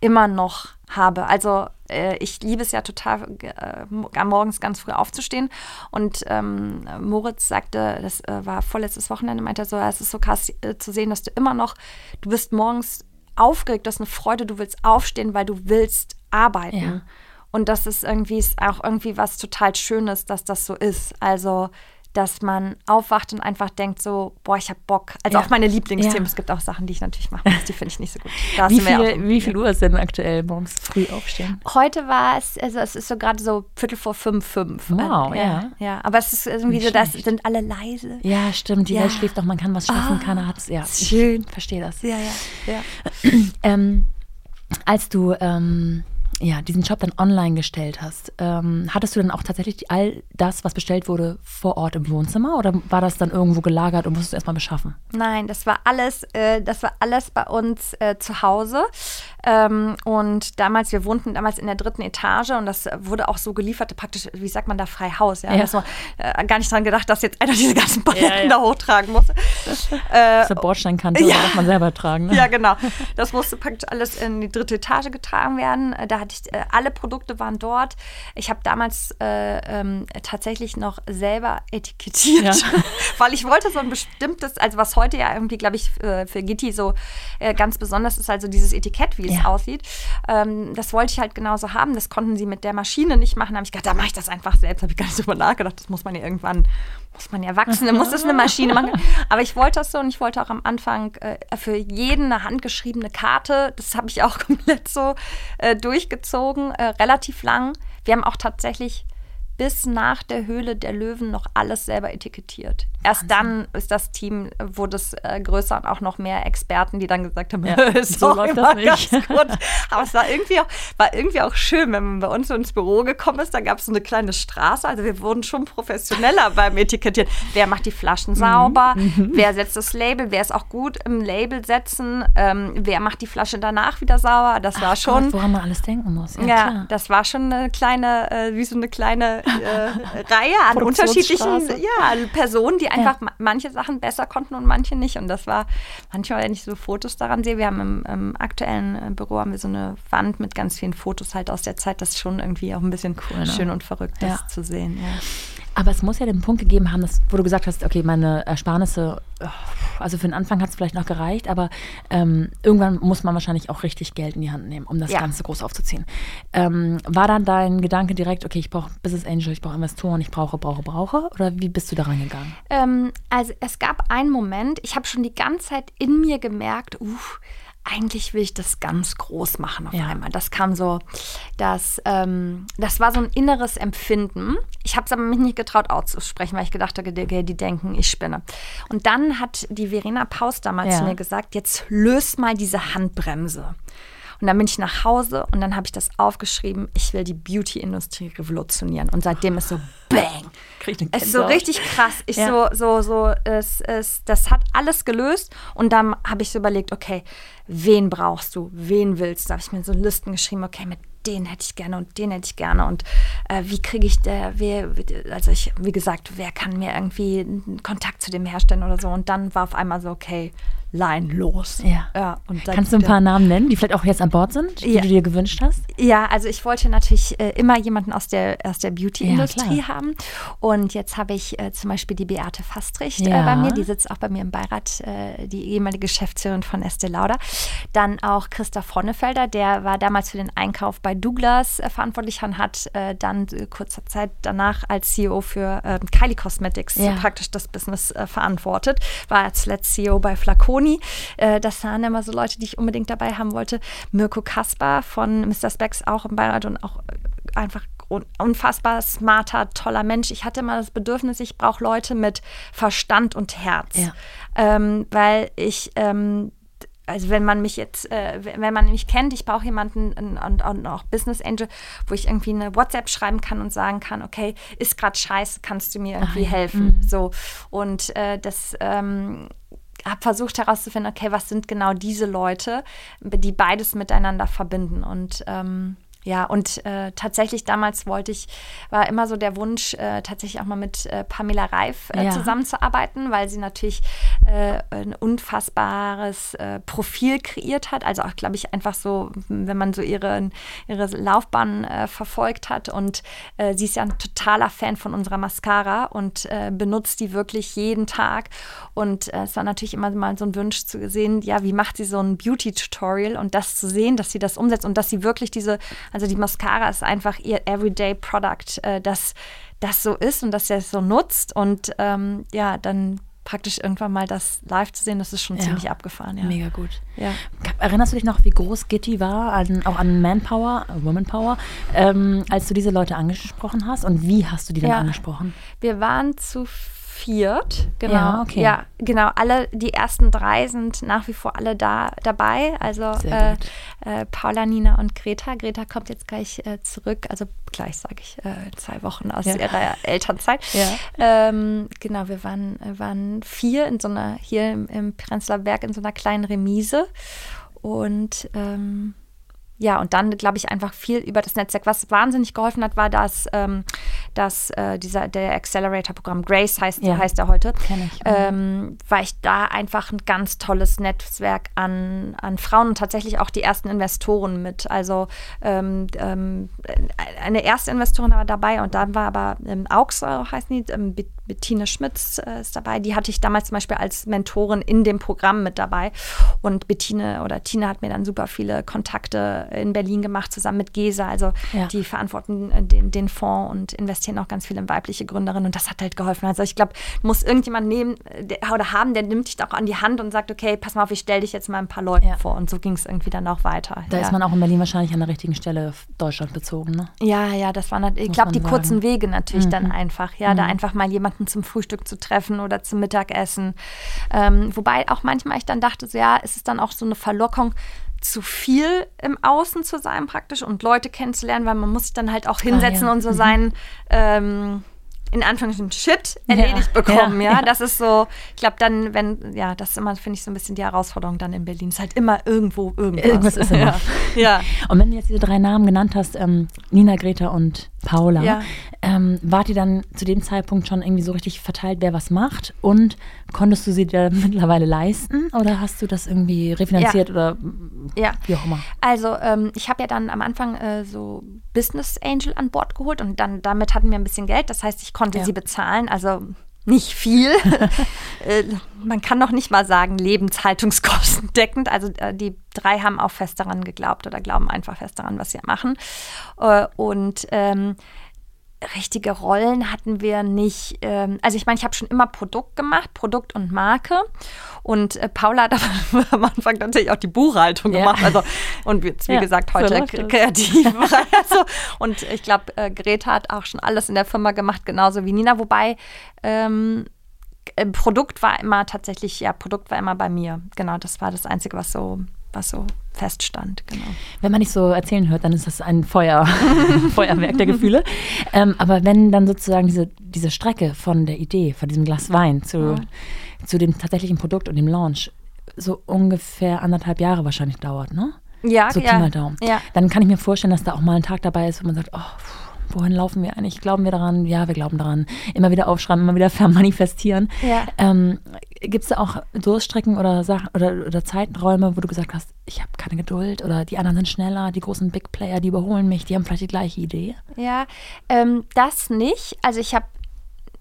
Speaker 2: immer noch habe. Also äh, ich liebe es ja total, äh, morgens ganz früh aufzustehen. Und ähm, Moritz sagte, das äh, war vorletztes Wochenende, meinte er so, es ist so krass äh, zu sehen, dass du immer noch, du bist morgens aufgeregt, du hast eine Freude, du willst aufstehen, weil du willst arbeiten.
Speaker 1: Ja.
Speaker 2: Und das ist irgendwie ist auch irgendwie was total Schönes, dass das so ist. Also dass man aufwacht und einfach denkt so, boah, ich hab Bock. Also
Speaker 1: Ja.
Speaker 2: auch meine Lieblingsthemen.
Speaker 1: Ja.
Speaker 2: Es gibt auch Sachen, die ich natürlich machen muss, die finde ich nicht so gut. Da
Speaker 1: Wie viel,
Speaker 2: auch-
Speaker 1: wie viel Uhr ist denn aktuell morgens früh aufstehen?
Speaker 2: Heute war es, also es ist so gerade so Viertel vor fünf, fünf.
Speaker 1: Wow,
Speaker 2: Äh,
Speaker 1: ja.
Speaker 2: Ja, aber es ist irgendwie
Speaker 1: Nicht
Speaker 2: so, das sind alle leise.
Speaker 1: Ja, stimmt. Die
Speaker 2: Ja.
Speaker 1: Welt schläft doch, man kann was schaffen,
Speaker 2: Ah,
Speaker 1: keiner hat es. Ja,
Speaker 2: schön.
Speaker 1: verstehe das.
Speaker 2: Ja, ja, ja.
Speaker 1: Ähm, als du ähm, ja, diesen Job dann online gestellt hast, ähm, hattest du dann auch tatsächlich all das, was bestellt wurde, vor Ort im Wohnzimmer oder war das dann irgendwo gelagert und musstest du erstmal beschaffen?
Speaker 2: Nein, das war alles, äh, das war alles bei uns äh, zu Hause. Ähm, und damals, wir wohnten damals in der dritten Etage und das wurde auch so geliefert, praktisch, wie sagt man da, frei Haus. Ja,
Speaker 1: Ja.
Speaker 2: Das war, äh, gar nicht dran gedacht, dass jetzt einer *laughs* diese ganzen Paletten
Speaker 1: Ja,
Speaker 2: da hochtragen muss. *laughs* Äh,
Speaker 1: Zur Bordsteinkante
Speaker 2: ja.
Speaker 1: darf man selber tragen? Ne?
Speaker 2: Ja, genau. Das musste praktisch alles in die dritte Etage getragen werden. Äh, Da hatte ich, äh, alle Produkte waren dort. Ich habe damals äh, ähm, tatsächlich noch selber etikettiert, *laughs* weil ich wollte so ein bestimmtes, also was heute ja irgendwie, glaube ich, äh, für Gitti so ganz besonders ist, also dieses Etikett, wie es
Speaker 1: Ja.
Speaker 2: aussieht. Ähm, das wollte ich halt genauso haben. Das konnten sie mit der Maschine nicht machen. Da habe ich gedacht, da mache ich das einfach selbst. Habe ich gar nicht drüber nachgedacht. Das muss man ja irgendwann, muss man ja wachsen, dann muss das eine Maschine machen. Aber ich wollte das so und ich wollte auch am Anfang äh, für jeden eine handgeschriebene Karte. Das habe ich auch *laughs* komplett so äh, durchgezogen, äh, relativ lang. Wir haben auch tatsächlich bis nach der Höhle der Löwen noch alles selber etikettiert. Erst dann ist das Team, wurde es äh, größer und auch noch mehr Experten, die dann gesagt haben,
Speaker 1: Ja, *laughs* so *laughs* läuft das nicht.
Speaker 2: gut. Aber es war irgendwie, auch, war irgendwie auch schön, wenn man bei uns ins Büro gekommen ist, da gab es so eine kleine Straße. Also wir wurden schon professioneller *laughs* beim Etikettieren. Wer macht die Flaschen sauber? Wer setzt das Label? Wer ist auch gut im Label setzen? Ähm, wer macht die Flasche danach wieder sauber? Das war
Speaker 1: Ach
Speaker 2: schon.
Speaker 1: Gott, woran man alles denken muss. Ja,
Speaker 2: Ja, das war schon eine kleine, äh, wie so eine kleine Reihe an unterschiedlichen ja, Personen, die einfach ma manche Sachen besser konnten und manche nicht. Und das war manchmal, wenn ich so Fotos daran sehe, wir haben im, im aktuellen äh, Büro haben wir so eine Wand mit ganz vielen Fotos halt aus der Zeit. Das ist schon irgendwie auch ein bisschen
Speaker 1: ne?
Speaker 2: schön und verrückt, das
Speaker 1: Ja.
Speaker 2: zu sehen. Ja.
Speaker 1: Aber es muss ja den Punkt gegeben haben, dass, wo du gesagt hast, okay, meine Ersparnisse, äh, also für den Anfang hat es vielleicht noch gereicht, aber ähm, irgendwann muss man wahrscheinlich auch richtig Geld in die Hand nehmen, um das
Speaker 2: Ja.
Speaker 1: Ganze groß aufzuziehen. Ähm, war dann dein Gedanke direkt, okay, ich brauche Business Angel, ich brauche Investoren, ich brauche, brauche, brauche? Oder wie bist du da rangegangen?
Speaker 2: Ähm, also es gab einen Moment, ich habe schon die ganze Zeit in mir gemerkt, uff, eigentlich will ich das ganz groß machen auf
Speaker 1: Ja.
Speaker 2: einmal. Das kam so, das, ähm, das war so ein inneres Empfinden. Ich habe es aber mich nicht getraut auszusprechen, weil ich gedacht habe, die, die denken, ich spinne. Und dann hat die Verena Paus damals
Speaker 1: Ja.
Speaker 2: zu mir gesagt, jetzt löst mal diese Handbremse. Und dann bin ich nach Hause und dann habe ich das aufgeschrieben, ich will die Beauty-Industrie revolutionieren. Und seitdem ist so bang. Es ist so richtig krass. Ich
Speaker 1: Ja.
Speaker 2: so, so, so, es, es, das hat alles gelöst. Und dann habe ich so überlegt, okay, wen brauchst du? Wen willst du? Da habe ich mir so Listen geschrieben, okay, mit den hätte ich gerne und den hätte ich gerne. Und äh, wie kriege ich der, wer, also ich, wie gesagt, wer kann mir irgendwie einen Kontakt zu dem herstellen oder so? Und dann war auf einmal so, okay, Line los.
Speaker 1: Ja.
Speaker 2: ja
Speaker 1: Kannst du ein paar Namen nennen, die vielleicht auch jetzt an Bord sind, die
Speaker 2: Ja.
Speaker 1: du dir gewünscht hast?
Speaker 2: Ja, also ich wollte natürlich äh, immer jemanden aus der, aus der Beauty-Industrie
Speaker 1: Ja,
Speaker 2: haben. Und jetzt habe ich äh, zum Beispiel die Beate Fastricht äh, bei mir. Die sitzt auch bei mir im Beirat, äh, die ehemalige Geschäftsführerin von Estee Lauder. Dann auch Christoph Honnefelder, der war damals für den Einkauf bei Douglas äh, verantwortlich und hat äh, dann kurzer Zeit danach als CEO für äh, Kylie Cosmetics praktisch das Business verantwortet. War zuletzt CEO bei Flaconi. Äh, das waren immer so Leute, die ich unbedingt dabei haben wollte. Mirko Kaspar von Mr. Specs auch im Beirat und auch äh, einfach un- unfassbar smarter, toller Mensch. Ich hatte immer das Bedürfnis, ich brauche Leute mit Verstand und Herz.
Speaker 1: Ja.
Speaker 2: Ähm, weil ich ähm, also wenn man mich jetzt, äh, wenn man mich kennt, ich brauche jemanden und, und, auch Business Angel, wo ich irgendwie eine WhatsApp schreiben kann und sagen kann, okay, ist gerade scheiße, kannst du mir irgendwie
Speaker 1: ja.
Speaker 2: helfen? So und äh, das ähm, habe versucht herauszufinden, okay, was sind genau diese Leute, die beides miteinander verbinden. Und ähm, ja, und äh, tatsächlich damals wollte ich, war immer so der Wunsch, äh, tatsächlich auch mal mit äh, Pamela Reif äh, ja. zusammenzuarbeiten, weil sie natürlich äh, ein unfassbares äh, Profil kreiert hat. Also auch, glaube ich, einfach so, wenn man so ihre, ihre Laufbahn verfolgt hat. Und sie ist ja ein totaler Fan von unserer Mascara und benutzt die wirklich jeden Tag. Und es war natürlich immer mal so ein Wunsch zu sehen, ja, wie macht sie so ein Beauty-Tutorial und das zu sehen, dass sie das umsetzt und dass sie wirklich diese also die Mascara ist einfach ihr Everyday Product, äh, dass das so ist und dass er es so nutzt und ähm, ja, dann praktisch irgendwann mal das live zu sehen, das ist schon ja. ziemlich abgefahren. Ja.
Speaker 1: Mega gut. Ja. Erinnerst du dich noch, wie groß Gitti war, an, auch an Manpower, Womanpower, ähm, als du diese Leute angesprochen hast und wie hast du die dann angesprochen?
Speaker 2: Wir waren zu viert. Genau. Ja, okay. ja, genau. Alle, die ersten drei sind nach wie vor alle da dabei. Also äh, äh, Paula, Nina und Greta. Greta kommt jetzt gleich äh, zurück, also gleich sage ich, äh, zwei Wochen aus ja. ihrer Elternzeit. Ja. Ähm, genau, wir waren, waren vier in so einer, hier im, im Prenzlauer Berg in so einer kleinen Remise. Und ähm, ja, und dann glaube ich einfach viel über das Netzwerk. Was wahnsinnig geholfen hat, war, dass, ähm, dass äh, dieser, der Accelerator-Programm Grace heißt, ja. heißt er heute. Kenn ich. Ähm, weil ich da einfach ein ganz tolles Netzwerk an, an Frauen und tatsächlich auch die ersten Investoren mit. Also ähm, ähm eine erste Investorin war dabei und dann war aber ähm, Aux, heißen die, ähm, Bettine Schmitz äh, ist dabei. Die hatte ich damals zum Beispiel als Mentorin in dem Programm mit dabei. Und Bettine oder Tina hat mir dann super viele Kontakte in Berlin gemacht, zusammen mit Gesa. Also ja. die verantworten äh, den, den Fonds und investieren auch ganz viel in weibliche Gründerinnen. Und das hat halt geholfen. Also ich glaube, muss irgendjemand nehmen äh, der, oder haben, der nimmt dich auch an die Hand und sagt, okay, pass mal auf, ich stelle dich jetzt mal ein paar Leuten ja. vor. Und so ging es irgendwie dann auch weiter.
Speaker 1: Da
Speaker 2: ja.
Speaker 1: ist man auch in Berlin wahrscheinlich an der richtigen Stelle Deutschland bezogen, ne?
Speaker 2: Ja, ja, das waren, ich glaube, die sagen. kurzen Wege natürlich mhm. dann einfach. Ja, mhm. da einfach mal jemanden zum Frühstück zu treffen oder zum Mittagessen. Ähm, wobei auch manchmal ich dann dachte, so, ja, ist es dann auch so eine Verlockung, zu viel im Außen zu sein praktisch und Leute kennenzulernen, weil man muss sich dann halt auch hinsetzen ah, ja. und so mhm. sein ähm, in Anführungszeichen Shit erledigt ja, bekommen, ja, ja, Das ist so, ich glaube dann, wenn, ja, das ist immer, finde ich, so ein bisschen die Herausforderung dann in Berlin. Es ist halt immer irgendwo irgendwas. Irgendwas ist immer. *laughs*
Speaker 1: ja. Und wenn du jetzt diese drei Namen genannt hast, ähm, Nina, Greta und Paula, ja. ähm, wart ihr dann zu dem Zeitpunkt schon irgendwie so richtig verteilt, wer was macht? Und konntest du sie dir *laughs* mittlerweile leisten oder hast du das irgendwie refinanziert ja. oder
Speaker 2: ja. wie auch immer? Also ähm, ich habe ja dann am Anfang äh, so Business Angel an Bord geholt und dann damit hatten wir ein bisschen Geld. Das heißt, ich konnte sie bezahlen. Also nicht viel. *laughs* äh, man kann noch nicht mal sagen, Lebenshaltungskosten deckend. Also äh, die drei haben auch fest daran geglaubt oder glauben einfach fest daran, was sie machen. Äh, und ähm, richtige Rollen hatten wir nicht. Ähm, also ich meine, ich habe schon immer Produkt gemacht, Produkt und Marke. Und äh, Paula hat *laughs* am Anfang tatsächlich auch die Buchhaltung ja. gemacht. Also, und wie, wie ja, gesagt, heute so kreativ. *laughs* also, und ich glaube, äh, Greta hat auch schon alles in der Firma gemacht, genauso wie Nina. Wobei ähm, äh, Produkt war immer tatsächlich, ja, Produkt war immer bei mir. Genau, das war das Einzige, was so was so feststand. Genau.
Speaker 1: Wenn man nicht so erzählen hört, dann ist das ein Feuer, *laughs* Feuerwerk der Gefühle. Ähm, aber wenn dann sozusagen diese, diese Strecke von der Idee, von diesem Glas Wein zu, ja. zu dem tatsächlichen Produkt und dem Launch so ungefähr anderthalb Jahre wahrscheinlich dauert, ne?
Speaker 2: Ja,
Speaker 1: so
Speaker 2: ja.
Speaker 1: Pi mal Daumen. Ja. Dann kann ich mir vorstellen, dass da auch mal ein Tag dabei ist, wo man sagt, oh, pff, wohin laufen wir eigentlich? Glauben wir daran? Ja, wir glauben daran. Immer wieder aufschreiben, immer wieder *laughs* vermanifestieren. Ja. Ähm, Gibt es da auch Durststrecken oder, Sachen, oder, oder Zeiträume, wo du gesagt hast, ich habe keine Geduld oder die anderen sind schneller, die großen Big Player, die überholen mich, die haben vielleicht die gleiche Idee?
Speaker 2: Ja, ähm, das nicht. Also ich habe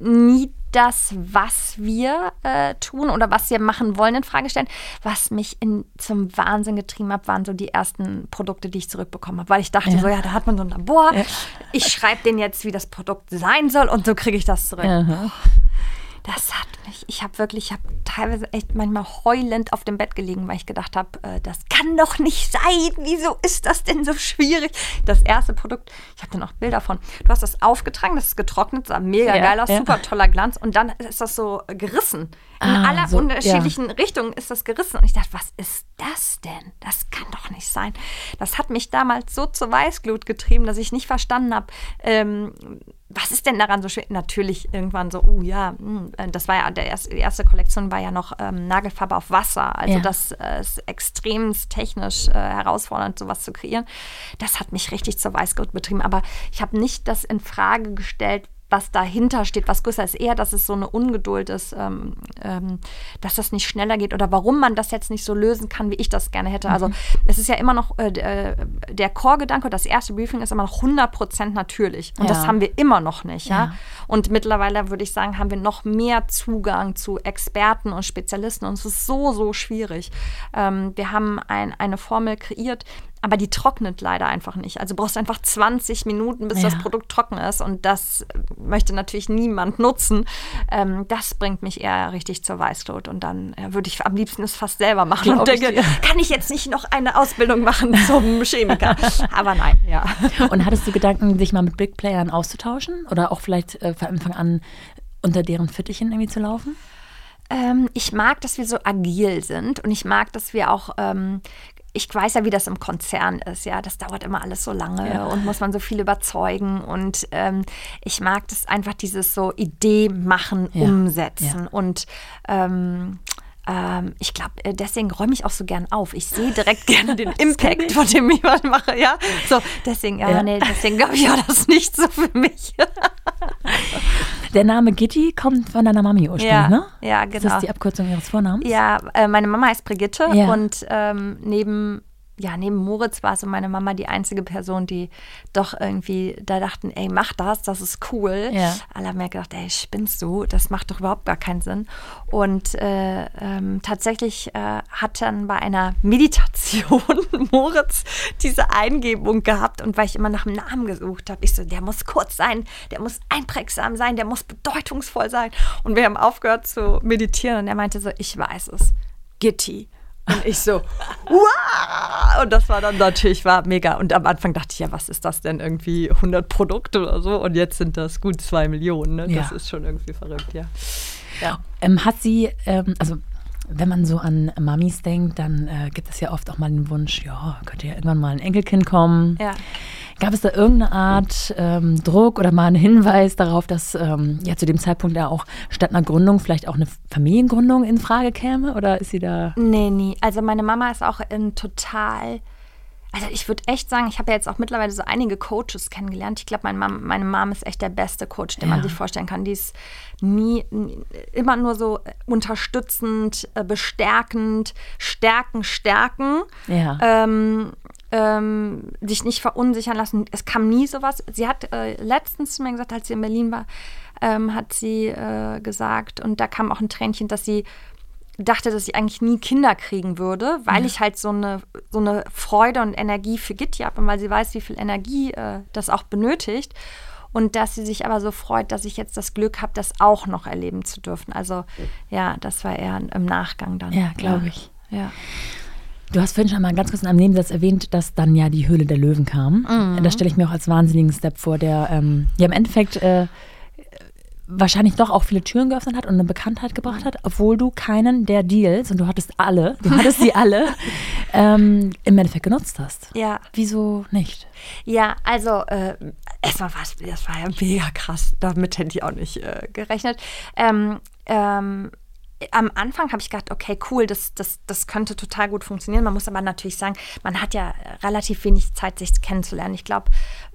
Speaker 2: nie das, was wir äh, tun oder was wir machen wollen, in Frage stellen. Was mich in, zum Wahnsinn getrieben hat, waren so die ersten Produkte, die ich zurückbekommen habe. Weil ich dachte ja. so, ja, da hat man so ein Labor. Ja. Ich schreibe denen jetzt, wie das Produkt sein soll und so kriege ich das zurück. Ja das hat mich, ich habe wirklich, ich habe teilweise echt manchmal heulend auf dem Bett gelegen, weil ich gedacht habe, äh, das kann doch nicht sein. Wieso ist das denn so schwierig? Das erste Produkt, ich habe da noch Bilder von. Du hast das aufgetragen, das ist getrocknet, sah mega ja, geil aus, ja. super toller Glanz und dann ist das so gerissen. In ah, aller so, unterschiedlichen ja. Richtungen ist das gerissen. Und ich dachte, was ist das denn? Das kann doch nicht sein. Das hat mich damals so zur Weißglut getrieben, dass ich nicht verstanden habe, ähm, was ist denn daran so schwer? Natürlich irgendwann so, oh ja, mh, äh, das war ja, der erste, die erste Kollektion war ja noch ähm, Nagelfarbe auf Wasser. Also
Speaker 1: Ja.
Speaker 2: das äh, ist extrem technisch äh, herausfordernd, sowas zu kreieren. Das hat mich richtig zur Weißglut betrieben. Aber ich habe nicht das in Frage gestellt, was dahinter steht, was größer ist. Eher, dass es so eine Ungeduld ist, ähm, ähm, dass das nicht schneller geht oder warum man das jetzt nicht so lösen kann, wie ich das gerne hätte. Also es ist ja immer noch, äh, äh, der Core-Gedanke, das erste Briefing ist immer noch 100% natürlich. Und
Speaker 1: Ja.
Speaker 2: das haben wir immer noch nicht. Ja?
Speaker 1: Ja.
Speaker 2: Und mittlerweile würde ich sagen, haben wir noch mehr Zugang zu Experten und Spezialisten. Und es ist so, so schwierig. Ähm, wir haben ein, eine Formel kreiert, aber die trocknet leider einfach nicht. Also brauchst einfach 20 Minuten, bis
Speaker 1: Ja.
Speaker 2: das Produkt trocken ist. Und das möchte natürlich niemand nutzen. Ähm, das bringt mich eher richtig zur Weißglut. Und dann äh, würde ich am liebsten es fast selber machen und
Speaker 1: ich
Speaker 2: denke,
Speaker 1: dir.
Speaker 2: kann ich jetzt nicht noch eine Ausbildung machen *laughs* zum Chemiker? aber nein, ja.
Speaker 1: Und hattest du Gedanken, dich mal mit Big Playern auszutauschen? Oder auch vielleicht äh, von Anfang an unter deren Fittichen irgendwie zu laufen?
Speaker 2: Ähm, ich mag, dass wir so agil sind und ich mag, dass wir auch. Ähm, ich weiß ja, wie das im Konzern ist, ja. Das dauert immer alles so lange
Speaker 1: Ja.
Speaker 2: und muss man so viel überzeugen. Und ähm, ich mag das einfach, dieses so Idee machen,
Speaker 1: Ja.
Speaker 2: umsetzen.
Speaker 1: Ja.
Speaker 2: Und ähm, ähm, ich glaube, deswegen räume ich auch so gern auf. Ich sehe direkt gerne den *laughs* Impact, von dem ich was mache, ja. So, deswegen, ja,
Speaker 1: Ja.
Speaker 2: nee, deswegen glaube ich, war das nicht so für mich. *laughs*
Speaker 1: Der Name Gitti kommt von deiner Mami ursprünglich,
Speaker 2: Ja,
Speaker 1: ne?
Speaker 2: ja,
Speaker 1: Ist
Speaker 2: genau.
Speaker 1: das die Abkürzung ihres Vornamens?
Speaker 2: Ja, äh, meine Mama heißt Brigitte
Speaker 1: Ja.
Speaker 2: und ähm, neben, ja, neben Moritz war so meine Mama die einzige Person, die doch irgendwie da dachten, ey, mach das, das ist cool.
Speaker 1: Ja.
Speaker 2: Alle haben mir gedacht, ey, spinnst du, das macht doch überhaupt gar keinen Sinn. Und äh, ähm, tatsächlich äh, hat dann bei einer Meditation *laughs* Moritz diese Eingebung gehabt und weil ich immer nach einem Namen gesucht habe, ich so, der muss kurz sein, der muss einprägsam sein, der muss bedeutungsvoll sein. Und wir haben aufgehört zu meditieren und er meinte so, ich weiß es, Gitti. Und ich so, wow! Und das war dann natürlich, war mega. Und am Anfang dachte ich, ja, was ist das denn? Irgendwie 100 Produkte oder so? Und jetzt sind das gut zwei Millionen. Ne? Das
Speaker 1: Ja.
Speaker 2: ist schon irgendwie verrückt, ja. Ja.
Speaker 1: Ähm, hat sie, ähm, also wenn man so an Mamis denkt, dann äh, gibt es ja oft auch mal den Wunsch, ja, könnte ja irgendwann mal ein Enkelkind kommen.
Speaker 2: Ja.
Speaker 1: Gab es da irgendeine Art ähm, Druck oder mal einen Hinweis darauf, dass ähm, ja zu dem Zeitpunkt ja auch statt einer Gründung vielleicht auch eine Familiengründung in Frage käme? Oder ist sie da?
Speaker 2: Nee, nie. Also meine Mama ist auch in total. Also ich würde echt sagen, ich habe ja jetzt auch mittlerweile so einige Coaches kennengelernt. Ich glaube, meine Mom, meine Mom ist echt der beste Coach, den
Speaker 1: Ja.
Speaker 2: man sich vorstellen kann. Die ist nie, nie immer nur so unterstützend, äh, bestärkend, stärken, stärken.
Speaker 1: Ja.
Speaker 2: Ähm, ähm, sich nicht verunsichern lassen. Es kam nie sowas. Sie hat äh, letztens zu mir gesagt, als sie in Berlin war, ähm, hat sie äh, gesagt, und da kam auch ein Tränchen, dass sie dachte, dass ich eigentlich nie Kinder kriegen würde, weil ich halt so eine, so eine Freude und Energie für Gitti habe und weil sie weiß, wie viel Energie äh, das auch benötigt. Und dass sie sich aber so freut, dass ich jetzt das Glück habe, das auch noch erleben zu dürfen. Also ja, das war eher im Nachgang dann.
Speaker 1: Ja, glaube ich.
Speaker 2: Ja.
Speaker 1: Du hast vorhin schon mal ganz kurz in einem Nebensatz erwähnt, dass dann ja die Höhle der Löwen kam.
Speaker 2: Mhm.
Speaker 1: Das stelle ich mir auch als wahnsinnigen Step vor, der ähm, ja im Endeffekt äh, wahrscheinlich doch auch viele Türen geöffnet hat und eine Bekanntheit gebracht hat, obwohl du keinen der Deals, und du hattest alle, du *laughs* hattest sie alle, ähm, im Endeffekt genutzt hast.
Speaker 2: Ja.
Speaker 1: Wieso nicht?
Speaker 2: Ja, also äh, erstmal war es, das war ja mega krass. Damit hätte ich auch nicht äh, gerechnet. Ähm, ähm, am Anfang habe ich gedacht, okay, cool, das, das, das könnte total gut funktionieren. Man muss aber natürlich sagen, man hat ja relativ wenig Zeit, sich kennenzulernen. Ich glaube,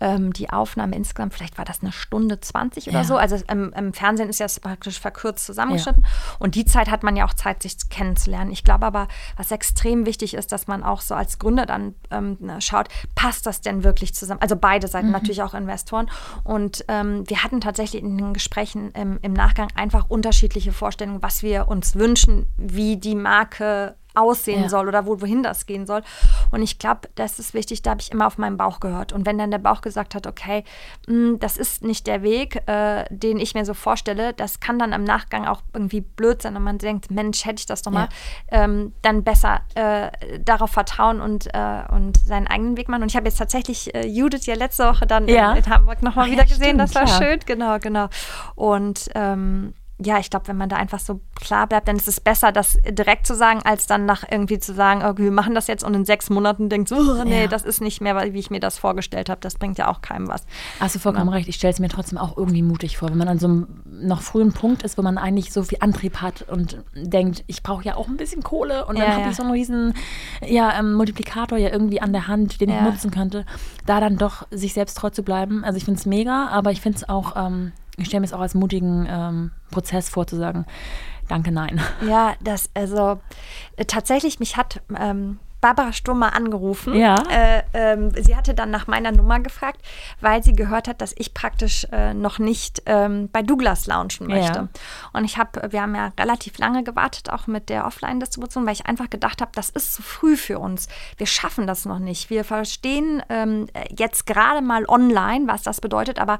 Speaker 2: ähm, die Aufnahme insgesamt, vielleicht war das eine Stunde 20 oder
Speaker 1: Ja.
Speaker 2: so. Also im, im Fernsehen ist ja praktisch verkürzt zusammengeschnitten. Und die Zeit hat man ja auch Zeit, sich kennenzulernen. Ich glaube aber, was extrem wichtig ist, dass man auch so als Gründer dann ähm, schaut, passt das denn wirklich zusammen? Also beide Seiten, natürlich auch Investoren. Und ähm, wir hatten tatsächlich in den Gesprächen im, im Nachgang einfach unterschiedliche Vorstellungen, was wir uns wünschen, wie die Marke aussehen
Speaker 1: Ja.
Speaker 2: soll oder wo, wohin das gehen soll. Und ich glaube, das ist wichtig, da habe ich immer auf meinen Bauch gehört. Und wenn dann der Bauch gesagt hat, okay, mh, das ist nicht der Weg, äh, den ich mir so vorstelle, das kann dann im Nachgang auch irgendwie blöd sein und man denkt, Mensch, hätte ich das doch mal, ähm, dann besser äh, darauf vertrauen und, äh, und seinen eigenen Weg machen. Und ich habe jetzt tatsächlich äh, Judith ja letzte Woche dann
Speaker 1: Ja.
Speaker 2: in, in Hamburg nochmal
Speaker 1: Ach
Speaker 2: wieder
Speaker 1: ja,
Speaker 2: gesehen. das
Speaker 1: stimmt,
Speaker 2: war schön, genau, genau. Und ähm, ja, ich glaube, wenn man da einfach so klar bleibt, dann ist es besser, das direkt zu sagen, als dann nach irgendwie zu sagen, okay, wir machen das jetzt und in sechs Monaten denkt so, oh, nee, ja. das ist nicht mehr, wie ich mir das vorgestellt habe. Das bringt ja auch keinem was.
Speaker 1: Hast du vollkommen ja. recht. Ich stelle es mir trotzdem auch irgendwie mutig vor, wenn man an so einem noch frühen Punkt ist, wo man eigentlich so viel Antrieb hat und denkt, ich brauche ja auch ein bisschen Kohle und dann ja, habe ich so einen riesen ja, ähm, Multiplikator ja irgendwie an der Hand, den ich nutzen könnte, da dann doch sich selbst treu zu bleiben. Also ich finde es mega, aber ich finde es auch ähm, ich stelle mir es auch als mutigen ähm, Prozess vor, zu sagen, danke, nein.
Speaker 2: Ja, das, also äh, tatsächlich, mich hat ähm, Barbara Sturmer angerufen.
Speaker 1: Ja.
Speaker 2: Äh, ähm, sie hatte dann nach meiner Nummer gefragt, weil sie gehört hat, dass ich praktisch äh, noch nicht ähm, bei Douglas launchen möchte. Ja. Und ich habe, wir haben ja relativ lange gewartet, auch mit der Offline-Distribution, weil ich einfach gedacht habe, das ist zu früh für uns. Wir schaffen das noch nicht. Wir verstehen ähm, jetzt gerade mal online, was das bedeutet, aber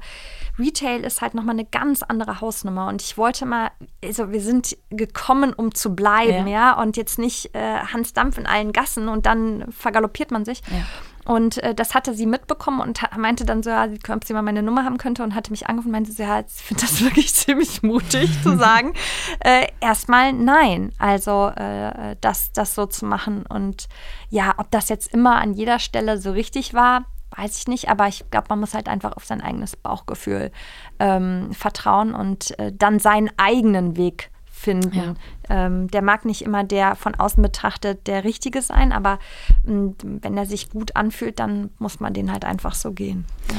Speaker 2: Retail ist halt nochmal eine ganz andere Hausnummer. Und ich wollte mal, also wir sind gekommen, um zu bleiben, ja, ja? und jetzt nicht äh, Hans Dampf in allen Gassen und dann vergaloppiert man sich. Ja. Und äh, das hatte sie mitbekommen und meinte dann so, ja, ob sie mal meine Nummer haben könnte und hatte mich angerufen und meinte, so, ja, ich finde das *laughs* wirklich ziemlich mutig zu *laughs* sagen. Äh, erstmal nein, also äh, das, das so zu machen. Und ja, ob das jetzt immer an jeder Stelle so richtig war, weiß ich nicht, aber ich glaube, man muss halt einfach auf sein eigenes Bauchgefühl ähm, vertrauen und äh, dann seinen eigenen Weg finden. Ja. Ähm, der mag nicht immer der von außen betrachtet der richtige sein, aber mh, wenn er sich gut anfühlt, dann muss man den halt einfach so gehen. Ja.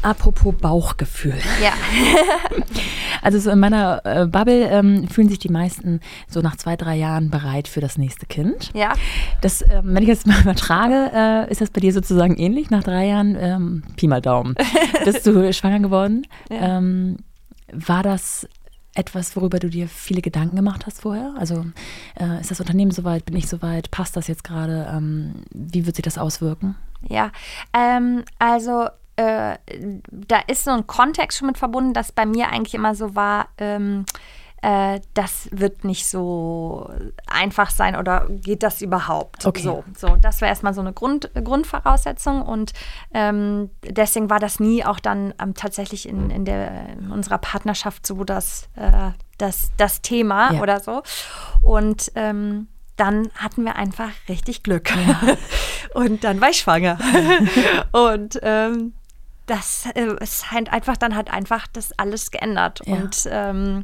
Speaker 1: Apropos Bauchgefühl.
Speaker 2: Ja. *laughs*
Speaker 1: also so in meiner äh, Bubble ähm, fühlen sich die meisten so nach zwei, drei Jahren bereit für das nächste Kind.
Speaker 2: Ja.
Speaker 1: Das, äh, wenn ich jetzt mal *laughs* übertrage, äh, ist das bei dir sozusagen ähnlich? Nach drei Jahren, ähm, Pi mal Daumen, *laughs* bist du schwanger geworden. Ja. Ähm, war das etwas, worüber du dir viele Gedanken gemacht hast vorher? Also äh, ist das Unternehmen soweit, bin ich soweit, passt das jetzt gerade? Ähm, wie wird sich das auswirken?
Speaker 2: Ja, ähm, also äh, da ist so ein Kontext schon mit verbunden, dass bei mir eigentlich immer so war, ähm, äh, das wird nicht so einfach sein oder geht das überhaupt?
Speaker 1: Okay.
Speaker 2: So, so das war erstmal so eine Grund, Grundvoraussetzung und ähm, deswegen war das nie auch dann ähm, tatsächlich in, in, der, in unserer Partnerschaft so das, äh, das, das Thema ja. oder so. Und ähm, dann hatten wir einfach richtig Glück. Ja. *laughs* und dann war ich schwanger. *laughs* und ähm, das äh, es scheint einfach, dann hat einfach das alles geändert. Ja. Und ähm,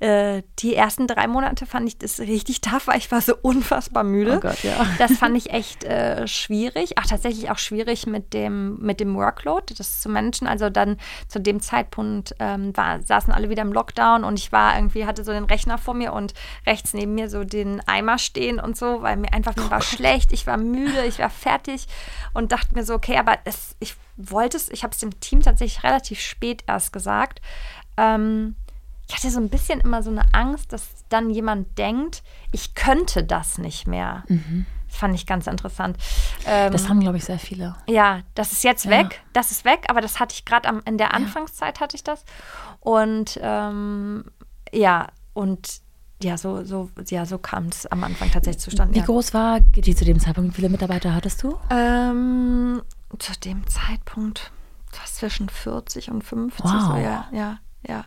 Speaker 2: äh, die ersten drei Monate fand ich das richtig *laughs* tough, weil ich war so unfassbar müde.
Speaker 1: Oh Gott, ja.
Speaker 2: Das fand *laughs* ich echt äh, schwierig. Ach, tatsächlich auch schwierig mit dem, mit dem Workload, das zu managen. Also dann zu dem Zeitpunkt ähm, war, saßen alle wieder im Lockdown und ich war irgendwie, hatte so den Rechner vor mir und rechts neben mir so den Eimer stehen und so, weil mir einfach, mir oh war Gott. schlecht, ich war müde, ich war fertig und dachte mir so, okay, aber es, ich wollte es, ich habe es dem Team tatsächlich relativ spät erst gesagt. Ähm, ich hatte so ein bisschen immer so eine Angst, dass dann jemand denkt, ich könnte das nicht mehr. Mhm. Das fand ich ganz interessant.
Speaker 1: Ähm, das haben, glaube ich, sehr viele.
Speaker 2: Ja, das ist jetzt ja. weg. Das ist weg, aber das hatte ich gerade in der Anfangszeit ja. hatte ich das. Und ähm, ja, und ja, so, so, ja, so kam es am Anfang tatsächlich zustande.
Speaker 1: Wie
Speaker 2: ja.
Speaker 1: groß war die zu dem Zeitpunkt? Wie viele Mitarbeiter hattest du?
Speaker 2: Ähm, zu dem Zeitpunkt zwischen 40 und 50.
Speaker 1: Wow.
Speaker 2: So, ja, ja, ja.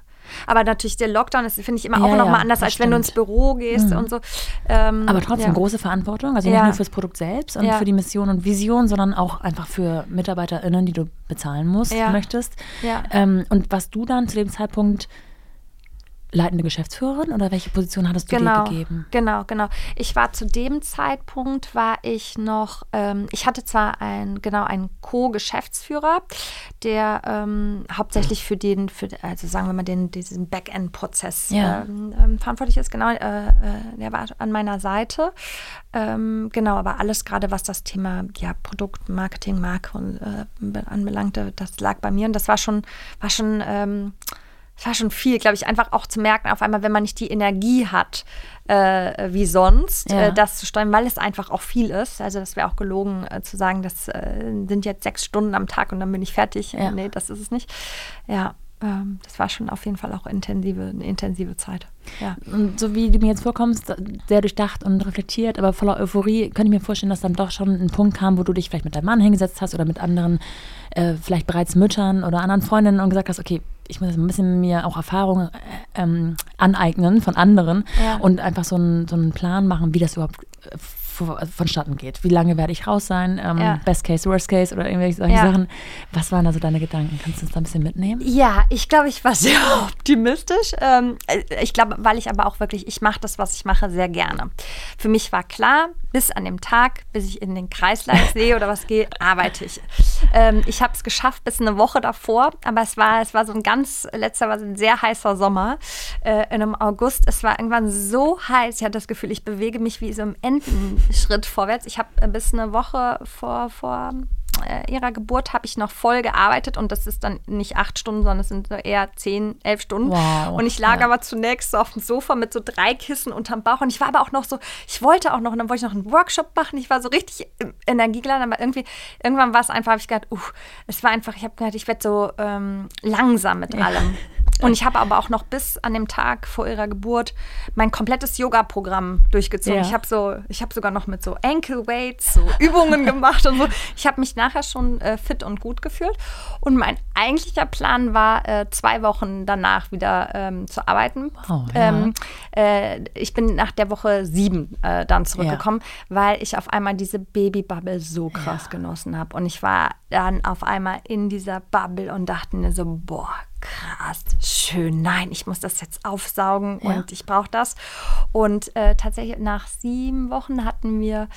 Speaker 2: Aber natürlich der Lockdown ist, finde ich, immer ja, auch nochmal ja, anders, als stimmt. wenn du ins Büro gehst mhm. und so.
Speaker 1: Ähm, Aber trotzdem ja. große Verantwortung, also nicht nur fürs Produkt selbst und für die Mission und Vision, sondern auch einfach für MitarbeiterInnen, die du bezahlen musst, möchtest. Ähm, und was du dann zu dem Zeitpunkt leitende Geschäftsführerin oder welche Position hattest du
Speaker 2: genau,
Speaker 1: dir gegeben?
Speaker 2: Genau, genau. Ich war zu dem Zeitpunkt war ich noch, ähm, ich hatte zwar ein genau einen Co-Geschäftsführer, der ähm, hauptsächlich für den, für also sagen wir mal den diesen Backend-Prozess
Speaker 1: ja.
Speaker 2: ähm, ähm verantwortlich ist. Genau, äh, äh, der war an meiner Seite. Ähm, genau, aber alles gerade was das Thema ja Produkt, Marketing, Marke und, äh, anbelangte, das lag bei mir und das war schon war schon es war schon viel, glaube ich, einfach auch zu merken, auf einmal, wenn man nicht die Energie hat, äh, wie sonst, ja. äh, das zu steuern, weil es einfach auch viel ist. Also, das wäre auch gelogen äh, zu sagen, das äh, sind jetzt sechs Stunden am Tag und dann bin ich fertig. Ja. Nee, das ist es nicht. Ja, ähm, das war schon auf jeden Fall auch intensive, eine intensive Zeit. Ja.
Speaker 1: Und so wie du mir jetzt vorkommst, sehr durchdacht und reflektiert, aber voller Euphorie, könnte ich mir vorstellen, dass dann doch schon ein Punkt kam, wo du dich vielleicht mit deinem Mann hingesetzt hast oder mit anderen, äh, vielleicht bereits Müttern oder anderen Freundinnen und gesagt hast, okay, ich muss ein bisschen mir auch Erfahrung äh, ähm, aneignen von anderen
Speaker 2: Ja.
Speaker 1: und einfach so einen, so einen Plan machen, wie das überhaupt äh, vonstatten geht. Wie lange werde ich raus sein? Ähm,
Speaker 2: Ja.
Speaker 1: Best Case, Worst Case oder irgendwelche solche
Speaker 2: Ja.
Speaker 1: Sachen. Was waren da so deine Gedanken? Kannst du uns da ein bisschen mitnehmen?
Speaker 2: Ja, ich glaube, ich war *laughs* sehr optimistisch. Ähm, äh, ich glaube, weil ich aber auch wirklich, ich mache das, was ich mache, sehr gerne. Für mich war klar, bis an dem Tag, bis ich in den Kreisleiter *laughs* sehe oder was gehe, arbeite ich. Ähm, ich habe es geschafft bis eine Woche davor, aber es war, es war so ein ganz, letzter war so ein sehr heißer Sommer äh, in einem August. Es war irgendwann so heiß, ich hatte das Gefühl, ich bewege mich wie so im Entenschritt vorwärts. Ich habe äh, bis eine Woche vor, vor äh, ihrer Geburt habe ich noch voll gearbeitet und das ist dann nicht acht Stunden, sondern es sind so eher zehn, elf Stunden.
Speaker 1: Wow,
Speaker 2: und ich lag
Speaker 1: ja.
Speaker 2: aber zunächst so auf dem Sofa mit so drei Kissen unterm Bauch und ich war aber auch noch so, ich wollte auch noch, und dann wollte ich noch einen Workshop machen. Ich war so richtig energiegeladen, aber irgendwie, irgendwann war es einfach, habe ich gedacht, uh, es war einfach, ich habe gedacht, ich werde so ähm, langsam mit allem. Und ich habe aber auch noch bis an dem Tag vor ihrer Geburt mein komplettes Yoga-Programm durchgezogen.
Speaker 1: Ja.
Speaker 2: Ich habe so, ich habe sogar noch mit so Ankle Weights so *laughs* Übungen gemacht und so. Ich habe mich nachher schon äh, fit und gut gefühlt. Und mein eigentlicher Plan war, äh, zwei Wochen danach wieder ähm, zu arbeiten.
Speaker 1: Wow, ja.
Speaker 2: ähm, äh, ich bin nach der Woche sieben äh, dann zurückgekommen, weil ich auf einmal diese Babybubble so krass genossen habe. Und ich war dann auf einmal in dieser Bubble und dachte mir so, boah, krass, schön, nein, ich muss das jetzt aufsaugen
Speaker 1: Ja.
Speaker 2: und ich brauche das. Und äh, tatsächlich nach sieben Wochen hatten wir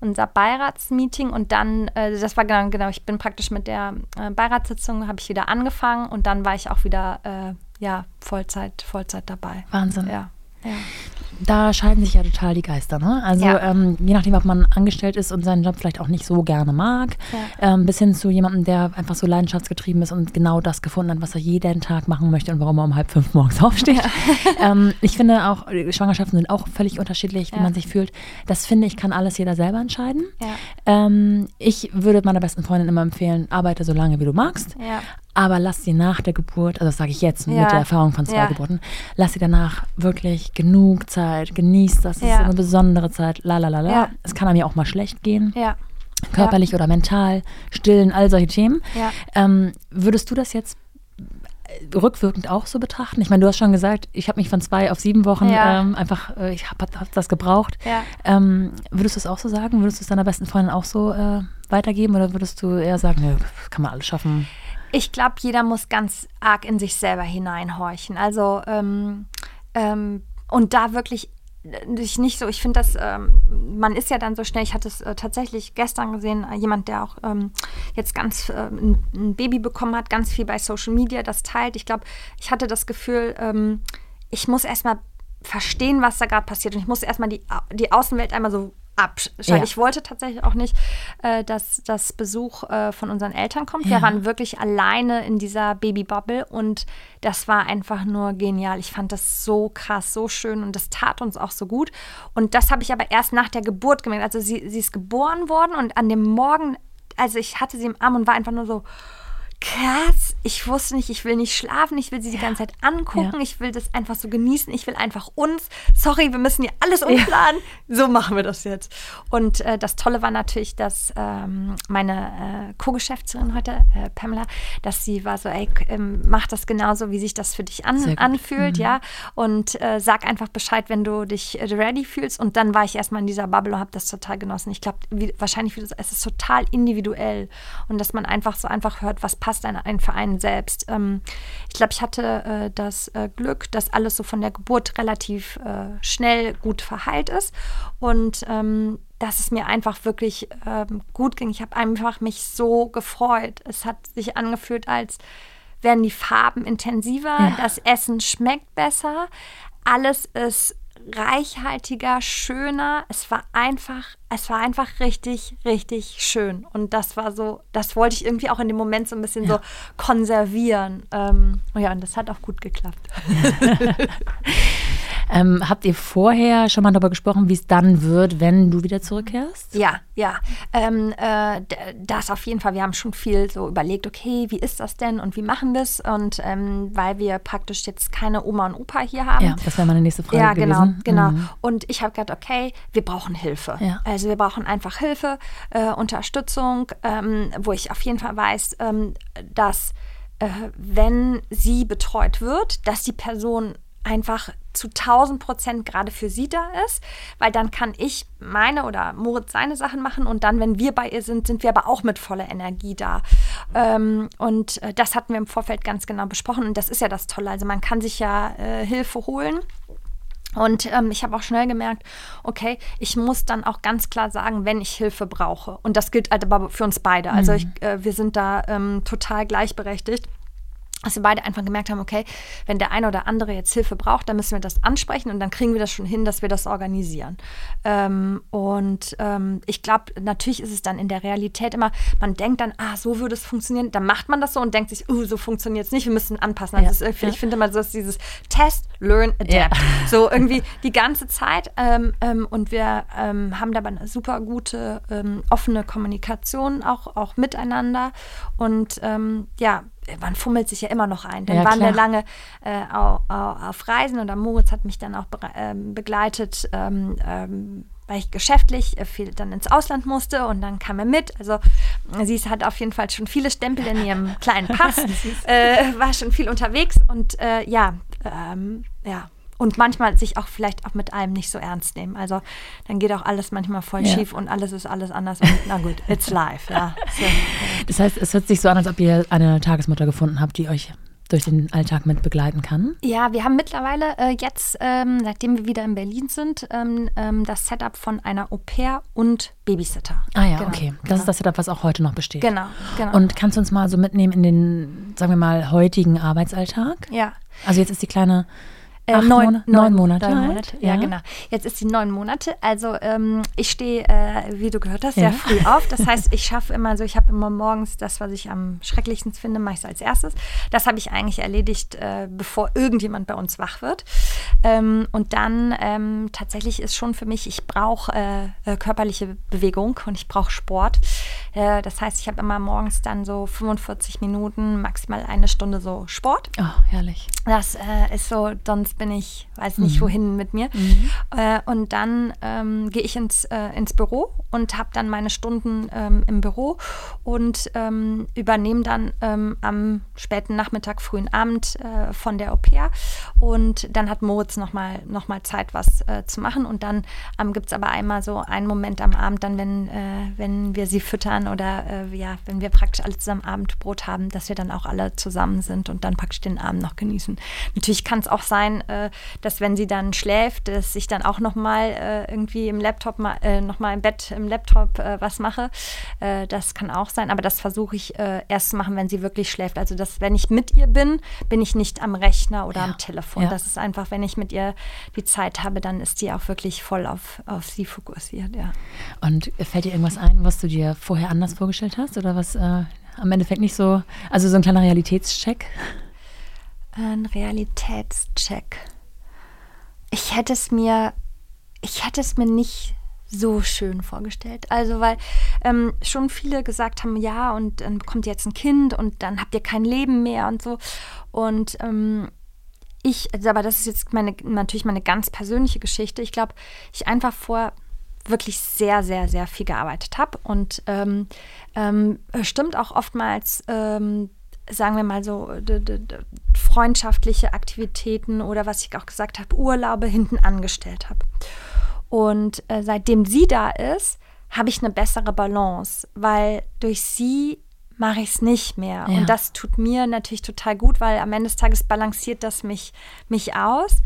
Speaker 2: unser Beiratsmeeting und dann, äh, das war genau, genau, ich bin praktisch mit der äh, Beiratssitzung, habe ich wieder angefangen und dann war ich auch wieder, äh, ja, Vollzeit, Vollzeit dabei.
Speaker 1: Wahnsinn.
Speaker 2: Ja, ja.
Speaker 1: Da scheiden sich ja total die Geister. Ne? Also
Speaker 2: Ja.
Speaker 1: ähm, je nachdem, ob man angestellt ist und seinen Job vielleicht auch nicht so gerne mag, ähm, bis hin zu jemandem, der einfach so leidenschaftsgetrieben ist und genau das gefunden hat, was er jeden Tag machen möchte und warum er um halb fünf morgens *laughs* aufsteht. ähm, ich finde auch, äh, Schwangerschaften sind auch völlig unterschiedlich, wie
Speaker 2: Ja.
Speaker 1: man sich fühlt. Das finde ich, kann alles jeder selber entscheiden.
Speaker 2: Ja.
Speaker 1: Ähm, ich würde meiner besten Freundin immer empfehlen, arbeite so lange, wie du magst.
Speaker 2: Ja.
Speaker 1: Aber lass sie nach der Geburt, also das sage ich jetzt mit
Speaker 2: Ja.
Speaker 1: der Erfahrung von zwei
Speaker 2: Ja.
Speaker 1: Geburten, lass sie danach wirklich genug Zeit, genieß das, es ist
Speaker 2: Ja.
Speaker 1: eine besondere Zeit, la la la la.
Speaker 2: Ja.
Speaker 1: Es kann einem ja auch mal schlecht gehen,
Speaker 2: Ja.
Speaker 1: körperlich oder mental, stillen, all solche Themen.
Speaker 2: Ja.
Speaker 1: Ähm, würdest du das jetzt äh, rückwirkend auch so betrachten? Ich meine, du hast schon gesagt, ich habe mich von zwei auf sieben Wochen
Speaker 2: Ja.
Speaker 1: ähm, einfach, äh, ich habe hab das gebraucht.
Speaker 2: Ja.
Speaker 1: Ähm, würdest du es auch so sagen? Würdest du es deiner besten Freundin auch so äh, weitergeben oder würdest du eher sagen, nö, kann man alles schaffen?
Speaker 2: Ich glaube, jeder muss ganz arg in sich selber hineinhorchen. Also, ähm, ähm, und da wirklich äh, sich nicht so, ich finde das, ähm, man ist ja dann so schnell, ich hatte es äh, tatsächlich gestern gesehen, äh, jemand, der auch ähm, jetzt ganz äh, ein, ein Baby bekommen hat, ganz viel bei Social Media das teilt. Ich glaube, ich hatte das Gefühl, ähm, ich muss erstmal verstehen, was da gerade passiert und ich muss erstmal die, Au- die Außenwelt einmal so abschalten.
Speaker 1: Ja.
Speaker 2: Ich wollte tatsächlich auch nicht, äh, dass das Besuch äh, von unseren Eltern kommt.
Speaker 1: Ja.
Speaker 2: Wir waren wirklich alleine in dieser Babybubble und das war einfach nur genial. Ich fand das so krass, so schön und das tat uns auch so gut. Und das habe ich aber erst nach der Geburt gemerkt. Also sie, sie ist geboren worden und an dem Morgen, also ich hatte sie im Arm und war einfach nur so krass. Ich wusste nicht, ich will nicht schlafen, ich will sie die ganze Zeit angucken,
Speaker 1: Ja.
Speaker 2: ich will das einfach so genießen, ich will einfach uns. Sorry, wir müssen hier alles umplanen. So machen wir das jetzt. Und äh, das Tolle war natürlich, dass ähm, meine äh, Co-Geschäftsführerin heute, äh, Pamela, dass sie war so, ey, ähm, mach das genauso, wie sich das für dich an, anfühlt, ja. Und äh, sag einfach Bescheid, wenn du dich äh, ready fühlst. Und dann war ich erstmal in dieser Bubble und habe das total genossen. Ich glaube, wahrscheinlich, wie du, es ist total individuell. Und dass man einfach so einfach hört, was passt ein, ein für einen selbst. Ähm, ich glaube, ich hatte äh, das äh, Glück, dass alles so von der Geburt relativ äh, schnell gut verheilt ist. Und ähm, dass es mir einfach wirklich ähm, gut ging. Ich habe einfach mich so gefreut. Es hat sich angefühlt, als werden die Farben intensiver,
Speaker 1: Ja.
Speaker 2: das Essen schmeckt besser, alles ist reichhaltiger, schöner. Es war einfach, es war einfach richtig, richtig schön. Und das war so, das wollte ich irgendwie auch in dem Moment so ein bisschen so konservieren. Ähm, ja, und das hat auch gut geklappt. *laughs*
Speaker 1: Ähm, habt ihr vorher schon mal darüber gesprochen, wie es dann wird, wenn du wieder zurückkehrst?
Speaker 2: Ja, ja. Ähm, äh, das auf jeden Fall. Wir haben schon viel so überlegt, okay, wie ist das denn und wie machen wir es? Und ähm, weil wir praktisch jetzt keine Oma und Opa hier haben.
Speaker 1: Ja, das wäre meine nächste Frage
Speaker 2: Ja, genau,
Speaker 1: gewesen.
Speaker 2: genau.
Speaker 1: Mhm.
Speaker 2: Und ich habe gedacht, okay, wir brauchen Hilfe.
Speaker 1: Ja.
Speaker 2: Also wir brauchen einfach Hilfe, äh, Unterstützung, ähm, wo ich auf jeden Fall weiß, ähm, dass äh, wenn sie betreut wird, dass die Person einfach zu 1000 Prozent gerade für sie da ist, weil dann kann ich meine oder Moritz seine Sachen machen und dann, wenn wir bei ihr sind, sind wir aber auch mit voller Energie da. Ähm, und äh, das hatten wir im Vorfeld ganz genau besprochen und das ist ja das Tolle. Also man kann sich ja äh, Hilfe holen. Und ähm, ich habe auch schnell gemerkt, okay, ich muss dann auch ganz klar sagen, wenn ich Hilfe brauche. Und das gilt halt aber für uns beide. Also mhm. ich, äh, wir sind da ähm, total gleichberechtigt dass wir beide einfach gemerkt haben, okay, wenn der eine oder andere jetzt Hilfe braucht, dann müssen wir das ansprechen und dann kriegen wir das schon hin, dass wir das organisieren. Ähm, und ähm, ich glaube, natürlich ist es dann in der Realität immer, man denkt dann, ah, so würde es funktionieren, dann macht man das so und denkt sich, uh, so funktioniert es nicht, wir müssen anpassen. Also ja. ist, ich finde immer so, dass dieses Test, Learn, Adapt. Ja. *laughs* So irgendwie die ganze Zeit. Ähm, ähm und wir ähm, haben dabei eine super gute, ähm, offene Kommunikation auch, auch miteinander. Und ja, man fummelt sich ja immer noch ein. Dann ja, waren klar. wir lange äh, auf, auf, Reisen und Moritz hat mich dann auch be ähm, begleitet, ähm, ähm, weil ich geschäftlich äh, viel dann ins Ausland musste und dann kam er mit. Also sie hat auf jeden Fall schon viele Stempel in ihrem *laughs* kleinen Pass, äh, war schon viel unterwegs und äh, ja, ähm, ja, und manchmal sich auch vielleicht auch mit einem nicht so ernst nehmen. Also dann geht auch alles manchmal voll ja. schief und alles ist alles anders. Und, na gut, *laughs* it's life. Ja. So,
Speaker 1: Das heißt, es hört sich so an, als ob ihr eine Tagesmutter gefunden habt, die euch durch den Alltag mit begleiten kann?
Speaker 2: Ja, wir haben mittlerweile äh, jetzt, ähm, seitdem wir wieder in Berlin sind, ähm, ähm, das Setup von einer Au pair und Babysitter.
Speaker 1: Ah ja, genau, okay. Das genau. ist das Setup, was auch heute noch besteht.
Speaker 2: Genau, genau.
Speaker 1: Und kannst du uns mal so mitnehmen in den, sagen wir mal, heutigen Arbeitsalltag?
Speaker 2: Ja.
Speaker 1: Also jetzt ist die kleine
Speaker 2: äh, neun,
Speaker 1: neun, neun, Monate.
Speaker 2: Neun Monate. Ja. ja. genau. Jetzt ist sie neun Monate. Also ähm, ich stehe, äh, wie du gehört hast, sehr früh auf. Das heißt, ich schaffe immer so, ich habe immer morgens das, was ich am schrecklichsten finde, mache ich so als erstes. Das habe ich eigentlich erledigt, äh, bevor irgendjemand bei uns wach wird. Ähm, und dann ähm, tatsächlich ist schon für mich, ich brauche äh, äh, körperliche Bewegung und ich brauche Sport. Äh, das heißt, ich habe immer morgens dann so 45 Minuten, maximal eine Stunde so Sport.
Speaker 1: Oh, herrlich.
Speaker 2: Das ist so, sonst bin ich, weiß nicht mhm. wohin mit mir. Mhm. Äh, und dann ähm, gehe ich ins, äh, ins Büro und habe dann meine Stunden ähm, im Büro und ähm, übernehme dann ähm, am späten Nachmittag, frühen Abend äh, von der Au pair. Und dann hat Moritz nochmal noch mal Zeit, was äh, zu machen. Und dann ähm, gibt es aber einmal so einen Moment am Abend, dann, wenn, äh, wenn wir sie füttern oder äh, ja, wenn wir praktisch alle zusammen Abendbrot haben, dass wir dann auch alle zusammen sind und dann praktisch den Abend noch genießen. Natürlich kann es auch sein, äh, dass wenn sie dann schläft, dass ich dann auch nochmal äh, irgendwie im Laptop, mal, äh, nochmal im Bett im Laptop äh, was mache. Äh, das kann auch sein, aber das versuche ich äh, erst zu machen, wenn sie wirklich schläft. Also, dass wenn ich mit ihr bin, bin ich nicht am Rechner oder ja. am Telefon. Ja. Das ist einfach, wenn ich mit ihr die Zeit habe, dann ist die auch wirklich voll auf, auf sie fokussiert, ja.
Speaker 1: Und fällt dir irgendwas ein, was du dir vorher anders vorgestellt hast oder was äh, am Endeffekt nicht so, also so ein kleiner Realitätscheck?
Speaker 2: Ein Realitätscheck. Ich hätte es mir, ich hätte es mir nicht so schön vorgestellt. Also, weil ähm, schon viele gesagt haben, ja, und dann bekommt ihr jetzt ein Kind und dann habt ihr kein Leben mehr und so. Und ähm, ich, also, aber das ist jetzt meine, natürlich meine ganz persönliche Geschichte. Ich glaube, ich einfach vor wirklich sehr, sehr, sehr viel gearbeitet habe und ähm, ähm, stimmt auch oftmals ähm, sagen wir mal so, freundschaftliche Aktivitäten oder was ich auch gesagt habe, Urlaube hinten angestellt habe. Und äh, seitdem sie da ist, habe ich eine bessere Balance, weil durch sie mache ich es nicht mehr. Ja. Und das tut mir natürlich total gut, weil am Ende des Tages balanciert das mich, mich aus.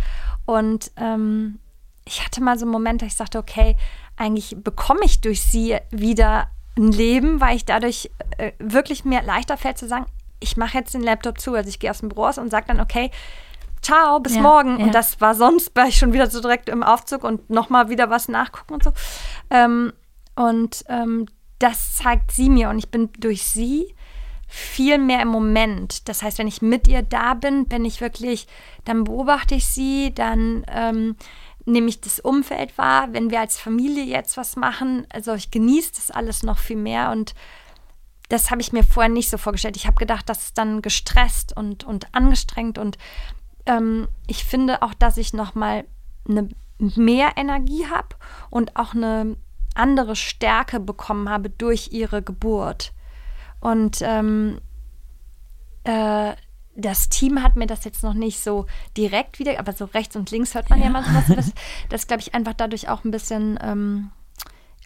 Speaker 2: Und ähm, ich hatte mal so einen Moment, da ich sagte, okay, eigentlich bekomme ich durch sie wieder ein Leben, weil ich dadurch äh, wirklich mir leichter fällt zu sagen, ich mache jetzt den Laptop zu, also ich gehe aus dem Büro raus und sage dann, okay, ciao, bis ja, morgen. Ja. Und das war sonst, war ich schon wieder so direkt im Aufzug und nochmal wieder was nachgucken und so. Ähm, und ähm, das zeigt sie mir und ich bin durch sie viel mehr im Moment. Das heißt, wenn ich mit ihr da bin, bin ich wirklich, dann beobachte ich sie, dann ähm, nehme ich das Umfeld wahr. Wenn wir als Familie jetzt was machen, also ich genieße das alles noch viel mehr und das habe ich mir vorher nicht so vorgestellt. Ich habe gedacht, das ist dann gestresst und, und angestrengt und ähm, ich finde auch, dass ich nochmal eine mehr Energie habe und auch eine andere Stärke bekommen habe durch ihre Geburt. Und ähm, äh, das Team hat mir das jetzt noch nicht so direkt wieder, aber so rechts und links hört man ja, ja mal sowas. Das, das glaube ich, einfach dadurch auch ein bisschen ähm,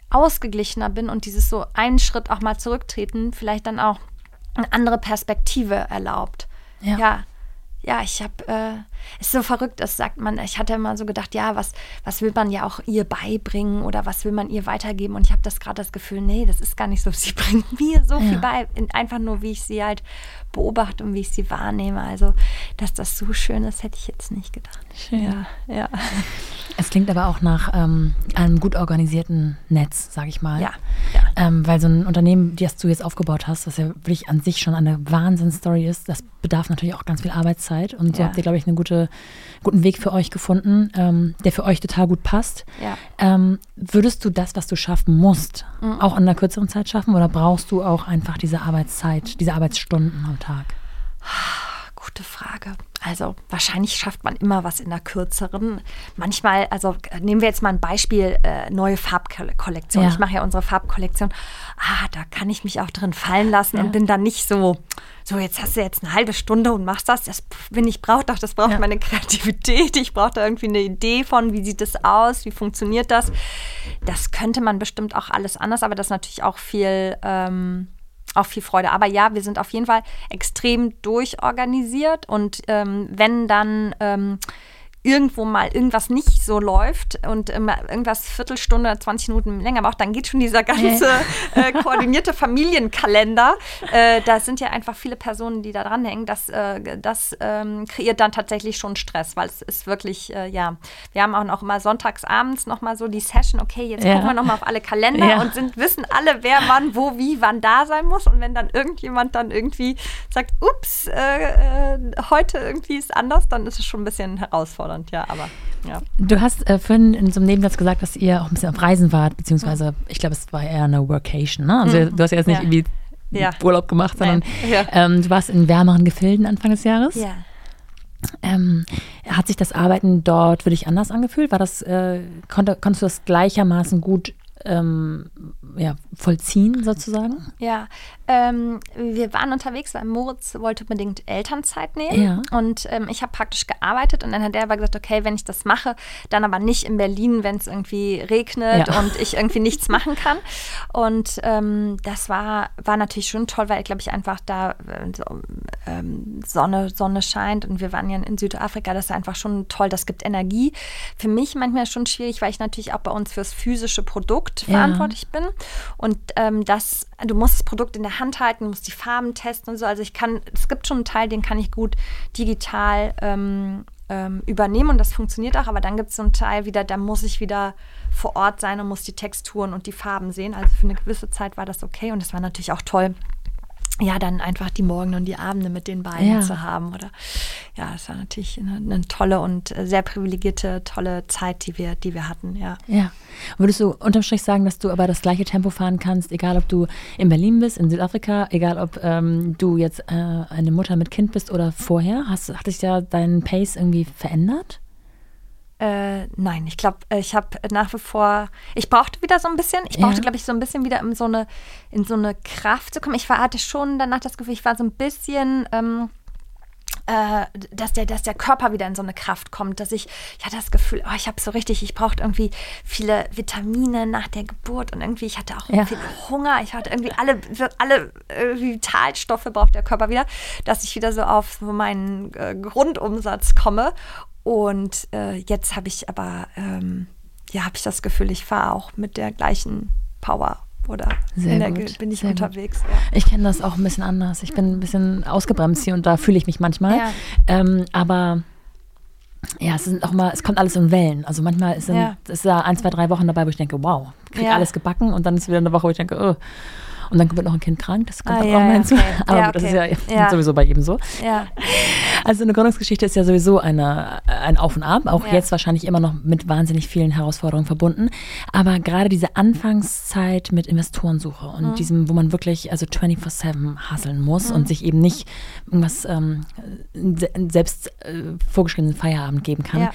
Speaker 2: ausgeglichener bin und dieses so einen Schritt auch mal zurücktreten, vielleicht dann auch eine andere Perspektive erlaubt. Ja. ja ja, ich habe, äh, ist so verrückt, das sagt man, ich hatte immer so gedacht, ja, was, was will man ja auch ihr beibringen oder was will man ihr weitergeben? Und ich habe das gerade das Gefühl, nee, das ist gar nicht so. Sie *laughs* bringt mir so ja. viel bei, einfach nur, wie ich sie halt beobachte und wie ich sie wahrnehme. Also, dass das so schön ist, hätte ich jetzt nicht gedacht.
Speaker 1: Schön. Ja, ja. *laughs* Es klingt aber auch nach ähm, einem gut organisierten Netz, sage ich mal.
Speaker 2: Ja. ja.
Speaker 1: Ähm, weil so ein Unternehmen, das du jetzt aufgebaut hast, was ja wirklich an sich schon eine Wahnsinnsstory ist, das bedarf natürlich auch ganz viel Arbeitszeit. Und so ja. habt ihr, glaube ich, einen gute, guten Weg für euch gefunden, ähm, der für euch total gut passt.
Speaker 2: Ja.
Speaker 1: Ähm, würdest du das, was du schaffen musst, mhm. auch in einer kürzeren Zeit schaffen oder brauchst du auch einfach diese Arbeitszeit, diese Arbeitsstunden am Tag?
Speaker 2: Gute Frage. Also wahrscheinlich schafft man immer was in der kürzeren. Manchmal, also nehmen wir jetzt mal ein Beispiel, äh, neue Farbkollektion. Ja. Ich mache ja unsere Farbkollektion. Ah, da kann ich mich auch drin fallen lassen ja. und bin dann nicht so, so jetzt hast du jetzt eine halbe Stunde und machst das. Das bin ich brauche doch, das braucht ja. meine Kreativität. Ich brauche da irgendwie eine Idee von, wie sieht das aus, wie funktioniert das. Das könnte man bestimmt auch alles anders, aber das ist natürlich auch viel. Ähm, auch viel Freude. Aber ja, wir sind auf jeden Fall extrem durchorganisiert und ähm, wenn dann ähm, irgendwo mal irgendwas nicht so läuft und irgendwas Viertelstunde, 20 Minuten länger braucht, dann geht schon dieser ganze *laughs* äh, koordinierte Familienkalender. Äh, da sind ja einfach viele Personen, die da dranhängen. Das, äh, das ähm, kreiert dann tatsächlich schon Stress, weil es ist wirklich, äh, ja, wir haben auch noch immer sonntags abends nochmal so die Session, okay, jetzt ja. gucken wir nochmal auf alle Kalender ja. und sind, wissen alle, wer wann, wo, wie, wann da sein muss. Und wenn dann irgendjemand dann irgendwie sagt, ups, äh, äh, heute irgendwie ist anders, dann ist es schon ein bisschen herausfordernd herausfordernd, ja, aber ja.
Speaker 1: Du hast äh, vorhin in so einem Nebensatz gesagt, dass ihr auch ein bisschen auf Reisen wart, beziehungsweise mhm. ich glaube, es war eher eine Workation, ne? Also mhm. du hast ja jetzt nicht ja. irgendwie ja. Urlaub gemacht, sondern ähm, du warst in wärmeren Gefilden Anfang des Jahres.
Speaker 2: Ja.
Speaker 1: Ähm, hat sich das Arbeiten dort für dich anders angefühlt? War das, äh, konnte, konntest du das gleichermaßen gut ähm, ja, vollziehen sozusagen?
Speaker 2: Ja, ähm, wir waren unterwegs, weil Moritz wollte unbedingt Elternzeit nehmen ja. und ähm, ich habe praktisch gearbeitet und dann hat er aber gesagt, okay, wenn ich das mache, dann aber nicht in Berlin, wenn es irgendwie regnet ja. und ich irgendwie nichts machen kann. Und ähm, das war, war natürlich schon toll, weil, glaube ich, einfach da äh, so, Sonne, Sonne scheint und wir waren ja in Südafrika, das ist einfach schon toll, das gibt Energie. Für mich manchmal schon schwierig, weil ich natürlich auch bei uns fürs physische Produkt ja. verantwortlich bin und ähm, das, du musst das Produkt in der Hand halten, musst die Farben testen und so. Also ich kann, es gibt schon einen Teil, den kann ich gut digital ähm, ähm, übernehmen und das funktioniert auch, aber dann gibt es so einen Teil wieder, da muss ich wieder vor Ort sein und muss die Texturen und die Farben sehen. Also für eine gewisse Zeit war das okay und das war natürlich auch toll, ja, dann einfach die Morgen und die Abende mit den beiden ja. zu haben. Oder ja, es war natürlich eine, eine, tolle und sehr privilegierte, tolle Zeit, die wir, die wir hatten, ja.
Speaker 1: Ja. Würdest du unterm Strich sagen, dass du aber das gleiche Tempo fahren kannst, egal ob du in Berlin bist, in Südafrika, egal ob ähm, du jetzt äh, eine Mutter mit Kind bist oder vorher? Hast, hat sich da dein Pace irgendwie verändert?
Speaker 2: Äh, nein, ich glaube, äh, ich habe nach wie vor, ich brauchte wieder so ein bisschen, ich brauchte, ja. glaube ich, so ein bisschen wieder in so eine, in so eine Kraft zu kommen. Ich war, hatte schon danach das Gefühl, ich war so ein bisschen, ähm, äh, dass, der, dass der Körper wieder in so eine Kraft kommt, dass ich, ich hatte das Gefühl, oh, ich habe so richtig, ich brauchte irgendwie viele Vitamine nach der Geburt und irgendwie, ich hatte auch ja. viel Hunger, ich hatte irgendwie alle, alle äh, Vitalstoffe braucht der Körper wieder, dass ich wieder so auf so meinen äh, Grundumsatz komme und äh, jetzt habe ich aber, ähm, ja, habe ich das Gefühl, ich fahre auch mit der gleichen Power oder
Speaker 1: Sehr
Speaker 2: der,
Speaker 1: gut.
Speaker 2: bin ich unterwegs.
Speaker 1: Ja. Ich kenne das auch ein bisschen anders. Ich bin ein bisschen ausgebremst hier und da fühle ich mich manchmal. Ja. Ähm, aber ja, es sind auch mal, es kommt alles in Wellen. Also manchmal sind, ja. ist da ein, zwei, drei Wochen dabei, wo ich denke, wow, krieg alles gebacken und dann ist wieder eine Woche, wo ich denke, oh, und dann wird noch ein Kind krank, das kommt ah, ja, auch mal hinzu. Okay. Aber ja, okay. das ist ja, *laughs* ja, sowieso bei jedem so. Also eine Gründungsgeschichte ist ja sowieso eine, ein Auf und Ab, auch jetzt wahrscheinlich immer noch mit wahnsinnig vielen Herausforderungen verbunden. Aber gerade diese Anfangszeit mit Investorensuche und mhm. diesem, wo man wirklich also 24-7 hasseln muss mhm. und sich eben nicht irgendwas ähm, selbst äh, vorgeschriebenen Feierabend geben kann.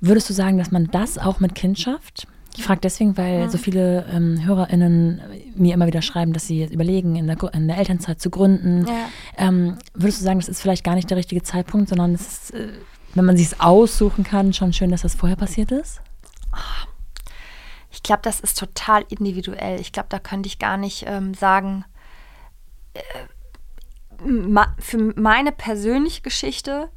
Speaker 1: Würdest du sagen, dass man das auch mit Kind schafft? Ich frage deswegen, weil mhm. so viele ähm, HörerInnen mir immer wieder schreiben, dass sie jetzt überlegen, in der, in der Elternzeit zu gründen. Ja. Ähm, würdest du sagen, das ist vielleicht gar nicht der richtige Zeitpunkt, sondern es ist, äh, wenn man sich es aussuchen kann, schon schön, dass das vorher passiert ist?
Speaker 2: Ich glaube, das ist total individuell. Ich glaube, da könnte ich gar nicht ähm, sagen, äh, für meine persönliche Geschichte,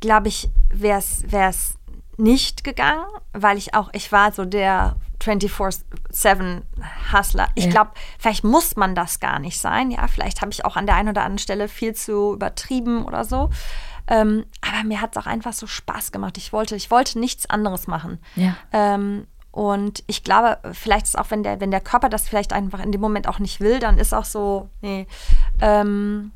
Speaker 2: glaube ich, wäre es nicht gegangen, weil ich auch, ich war so der 24-7 Hustler. Ich ja. glaube, vielleicht muss man das gar nicht sein. Ja, vielleicht habe ich auch an der einen oder anderen Stelle viel zu übertrieben oder so. Ähm, aber mir hat es auch einfach so Spaß gemacht. Ich wollte, ich wollte nichts anderes machen.
Speaker 1: Ja.
Speaker 2: Ähm, und ich glaube, vielleicht ist auch, wenn der, wenn der Körper das vielleicht einfach in dem Moment auch nicht will, dann ist auch so, nee. Ähm,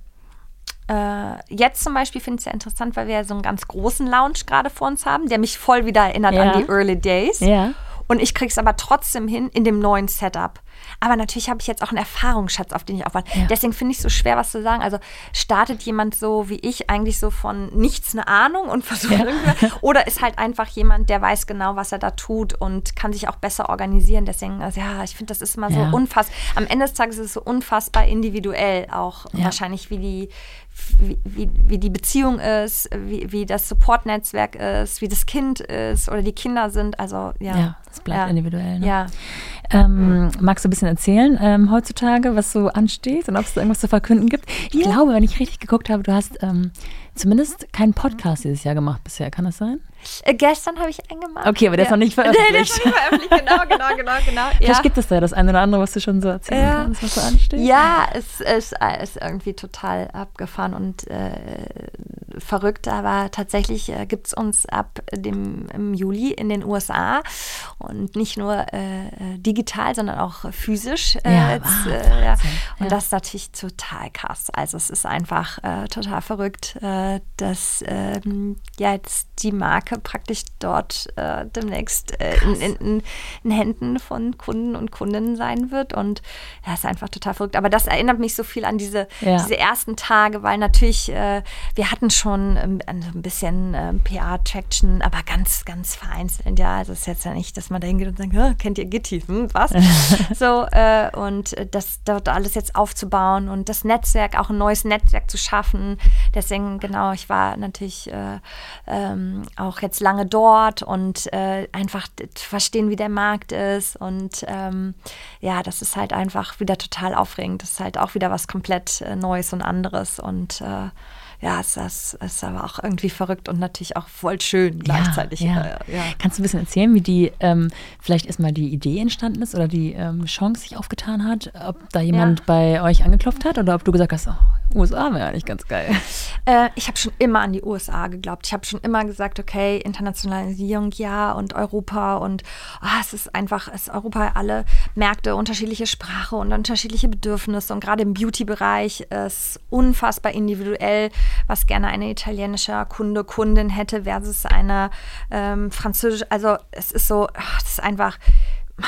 Speaker 2: äh, jetzt zum Beispiel finde ich es sehr interessant, weil wir ja so einen ganz großen Lounge gerade vor uns haben, der mich voll wieder erinnert ja. an die Early Days.
Speaker 1: Ja.
Speaker 2: Und ich kriege es aber trotzdem hin in dem neuen Setup. Aber natürlich habe ich jetzt auch einen Erfahrungsschatz, auf den ich aufwarte. Ja. Deswegen finde ich es so schwer, was zu sagen. Also startet jemand so wie ich eigentlich so von nichts eine Ahnung und *laughs* versucht ja. oder ist halt einfach jemand, der weiß genau, was er da tut und kann sich auch besser organisieren. Deswegen, also ja, ich finde, das ist immer ja. so unfassbar. Am Ende des Tages ist es so unfassbar individuell auch wahrscheinlich, wie die wie, wie, wie die Beziehung ist, wie, wie das Supportnetzwerk ist, wie das Kind ist oder die Kinder sind. Also ja.
Speaker 1: Ja, das bleibt
Speaker 2: ja.
Speaker 1: individuell. Ne?
Speaker 2: Ja.
Speaker 1: Ähm, magst du ein bisschen erzählen ähm, heutzutage, was so ansteht und ob es da irgendwas zu verkünden gibt? Ich ja. glaube, wenn ich richtig geguckt habe, du hast ähm, zumindest keinen Podcast dieses Jahr gemacht bisher. Kann das sein?
Speaker 2: Äh, gestern habe ich einen gemacht.
Speaker 1: Okay, aber der ja. ist noch nicht veröffentlicht. *laughs* Nee,
Speaker 2: der ist noch nicht veröffentlicht. Genau, genau, genau, genau. *laughs*
Speaker 1: Vielleicht ja. gibt es da das eine oder andere, was du schon so erzählen ja. kannst, was so ansteht.
Speaker 2: Ja, es, es ist irgendwie total abgefahren und äh, verrückt, aber tatsächlich äh, gibt es uns ab dem im Juli in den USA und nicht nur äh, digital, sondern auch physisch.
Speaker 1: Äh, ja, jetzt, äh, ja.
Speaker 2: Und das ist natürlich total krass. Also es ist einfach total verrückt, dass ähm, ja, jetzt die Marke praktisch dort äh, demnächst äh, in, in, in, Händen von Kunden und Kundinnen sein wird. Und ja, ist einfach total verrückt. Aber das erinnert mich so viel an diese, ja. diese ersten Tage, weil natürlich, äh, wir hatten schon ähm, ein bisschen ähm, PR-Traction, aber ganz, ganz vereinzelt. Ja, also es ist jetzt ja nicht, dass man da hingeht und sagt, kennt ihr Gitti? Hm, was? *laughs* so, äh, und das dort alles jetzt aufzubauen und das Netzwerk, auch ein neues Netzwerk zu schaffen. Deswegen, genau, ich war natürlich äh, ähm, auch jetzt lange dort und äh, einfach verstehen, wie der Markt ist. Und ähm, ja, das ist halt einfach wieder total aufregend. Das ist halt auch wieder was komplett äh, Neues und anderes. Und äh, ja, es, es, es, ist aber auch irgendwie verrückt und natürlich auch voll schön gleichzeitig.
Speaker 1: Ja, ja. Äh, ja. Kannst du ein bisschen erzählen, wie die ähm, vielleicht erstmal die Idee entstanden ist oder die ähm, Chance sich aufgetan hat? Ob da jemand bei euch angeklopft hat oder ob du gesagt hast, oh, USA wäre eigentlich ganz geil. *laughs*
Speaker 2: Äh, ich habe schon immer an die USA geglaubt. Ich habe schon immer gesagt, okay, Internationalisierung ja und Europa und oh, es ist einfach, es Europa alle Märkte, unterschiedliche Sprache und unterschiedliche Bedürfnisse und gerade im Beauty-Bereich ist unfassbar individuell, was gerne eine italienische Kunde, Kundin hätte versus eine ähm, französische. Also es ist so, ach, es ist einfach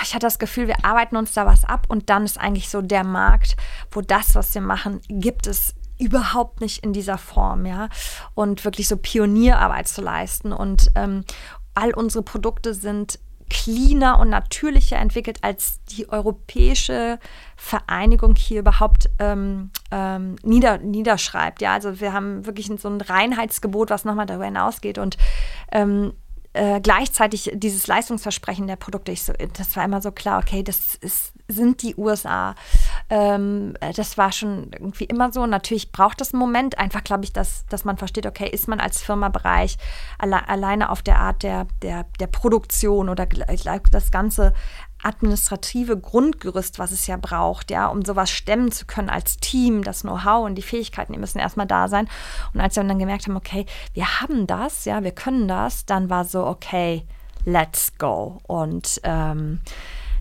Speaker 2: ich hatte das Gefühl, wir arbeiten uns da was ab und dann ist eigentlich so der Markt, wo das, was wir machen, gibt es überhaupt nicht in dieser Form, ja. Und wirklich so Pionierarbeit zu leisten. Und ähm, all unsere Produkte sind cleaner und natürlicher entwickelt, als die europäische Vereinigung hier überhaupt ähm, ähm, nieder, niederschreibt. Ja, also wir haben wirklich so ein Reinheitsgebot, was nochmal darüber hinausgeht. Und ähm, äh, gleichzeitig dieses Leistungsversprechen der Produkte, ich so, das war immer so klar, okay, das ist, sind die USA. Ähm, das war schon irgendwie immer so. Natürlich braucht es einen Moment, einfach glaube ich, dass, dass man versteht, okay, ist man als Firmabereich alle, alleine auf der Art der, der, der Produktion oder das Ganze administrative Grundgerüst, was es ja braucht, ja, um sowas stemmen zu können als Team, das Know-how und die Fähigkeiten, die müssen erstmal da sein. Und als wir dann gemerkt haben, okay, wir haben das, ja, wir können das, dann war so, okay, let's go. Und ähm,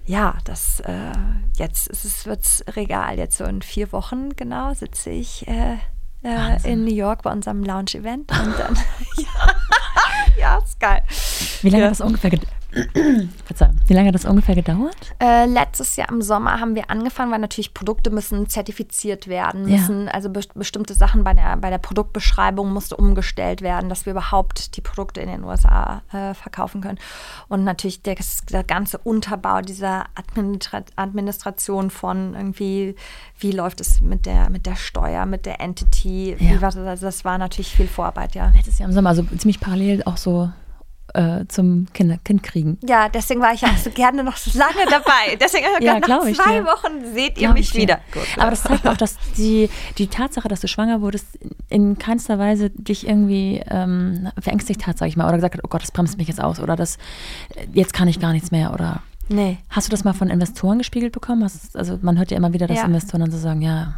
Speaker 2: ja, das äh, jetzt es wird's Regal. Jetzt so in vier Wochen genau sitze ich äh, äh, in New York bei unserem Lounge-Event und dann ja, *laughs* *laughs* ja, ist geil.
Speaker 1: Wie lange ja. hat das ungefähr gedauert? *clears throat* Verzeihung. Wie lange hat das ungefähr gedauert?
Speaker 2: Äh, letztes Jahr im Sommer haben wir angefangen, weil natürlich Produkte müssen zertifiziert werden, müssen, ja. also be bestimmte Sachen bei der, bei der Produktbeschreibung musste umgestellt werden, dass wir überhaupt die Produkte in den USA äh, verkaufen können. Und natürlich der, der ganze Unterbau dieser Administra Administration von irgendwie, wie läuft es mit der, mit der Steuer, mit der Entity, ja. wie war das, also das war natürlich viel Vorarbeit, ja.
Speaker 1: Letztes Jahr im Sommer, also ziemlich parallel auch so äh, zum Kinder, Kind kriegen.
Speaker 2: Ja, deswegen war ich auch so gerne noch so lange dabei. Deswegen ja, nach ich, zwei ja. Wochen seht ihr mich wieder.
Speaker 1: Gut, Aber das zeigt auch, dass die, die Tatsache, dass du schwanger wurdest, in keinster Weise dich irgendwie ähm, verängstigt hat, sag ich mal, oder gesagt hat, oh Gott, das bremst mich jetzt aus oder das, jetzt kann ich gar nichts mehr oder. Nee. Hast du das mal von Investoren gespiegelt bekommen? Hast, also man hört ja immer wieder, dass ja. Investoren dann so sagen, ja,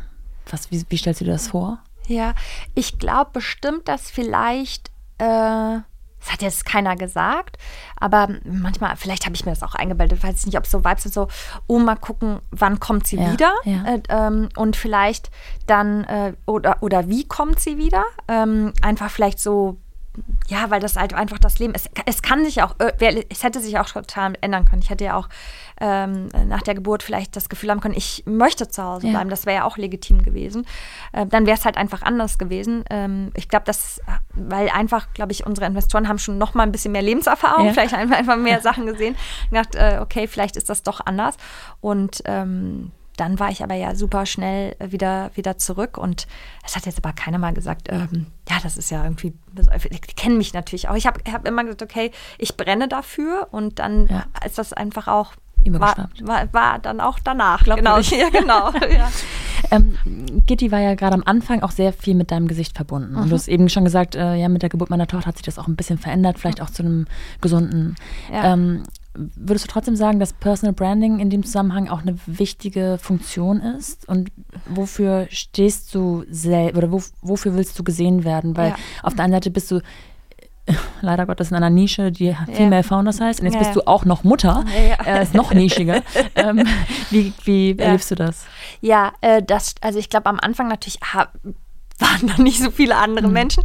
Speaker 1: was, wie, wie stellst du dir das vor?
Speaker 2: Ja, ich glaube bestimmt, dass vielleicht äh, das hat jetzt keiner gesagt, aber manchmal, vielleicht habe ich mir das auch eingebildet, weiß ich nicht, ob es so Vibes sind, so, oh, mal gucken, wann kommt sie ja, wieder ja. Äh, ähm, und vielleicht dann, äh, oder, oder wie kommt sie wieder, ähm, einfach vielleicht so ja, weil das halt einfach das Leben ist. Es kann sich auch, äh, es hätte sich auch total ändern können. Ich hätte ja auch ähm, nach der Geburt vielleicht das Gefühl haben können, ich möchte zu Hause bleiben. Ja. Das wäre ja auch legitim gewesen. Äh, dann wäre es halt einfach anders gewesen. Ähm, ich glaube, das, weil einfach, glaube ich, unsere Investoren haben schon noch mal ein bisschen mehr Lebenserfahrung, ja. vielleicht einfach, einfach mehr *laughs* Sachen gesehen. gedacht, äh, okay, vielleicht ist das doch anders. Und ähm, dann war ich aber ja super schnell wieder, wieder zurück und es hat jetzt aber keiner mal gesagt, ähm, ja, das ist ja irgendwie, die kennen mich natürlich auch. Ich habe hab immer gesagt, okay, ich brenne dafür und dann ja. ist das einfach auch war, war, war, dann auch danach.
Speaker 1: Genau, *laughs* ja, genau. *laughs* ja. ähm, Gitti war ja gerade am Anfang auch sehr viel mit deinem Gesicht verbunden. Mhm. Und du mhm. hast eben schon gesagt, äh, ja, mit der Geburt meiner Tochter hat sich das auch ein bisschen verändert, vielleicht auch zu einem gesunden. Ja. Ähm, würdest du trotzdem sagen, dass Personal Branding in dem Zusammenhang auch eine wichtige Funktion ist? Und wofür stehst du selbst oder wo, wofür willst du gesehen werden? Weil ja. auf der einen Seite bist du leider Gottes in einer Nische, die Female ja. Founders heißt. Und jetzt ja, bist du auch noch Mutter. Ja, äh, *laughs* ist noch nischiger. *laughs* ähm, wie wie erlebst du das?
Speaker 2: Ja, äh, das, also ich glaube am Anfang natürlich ha, waren da nicht so viele andere mhm. Menschen.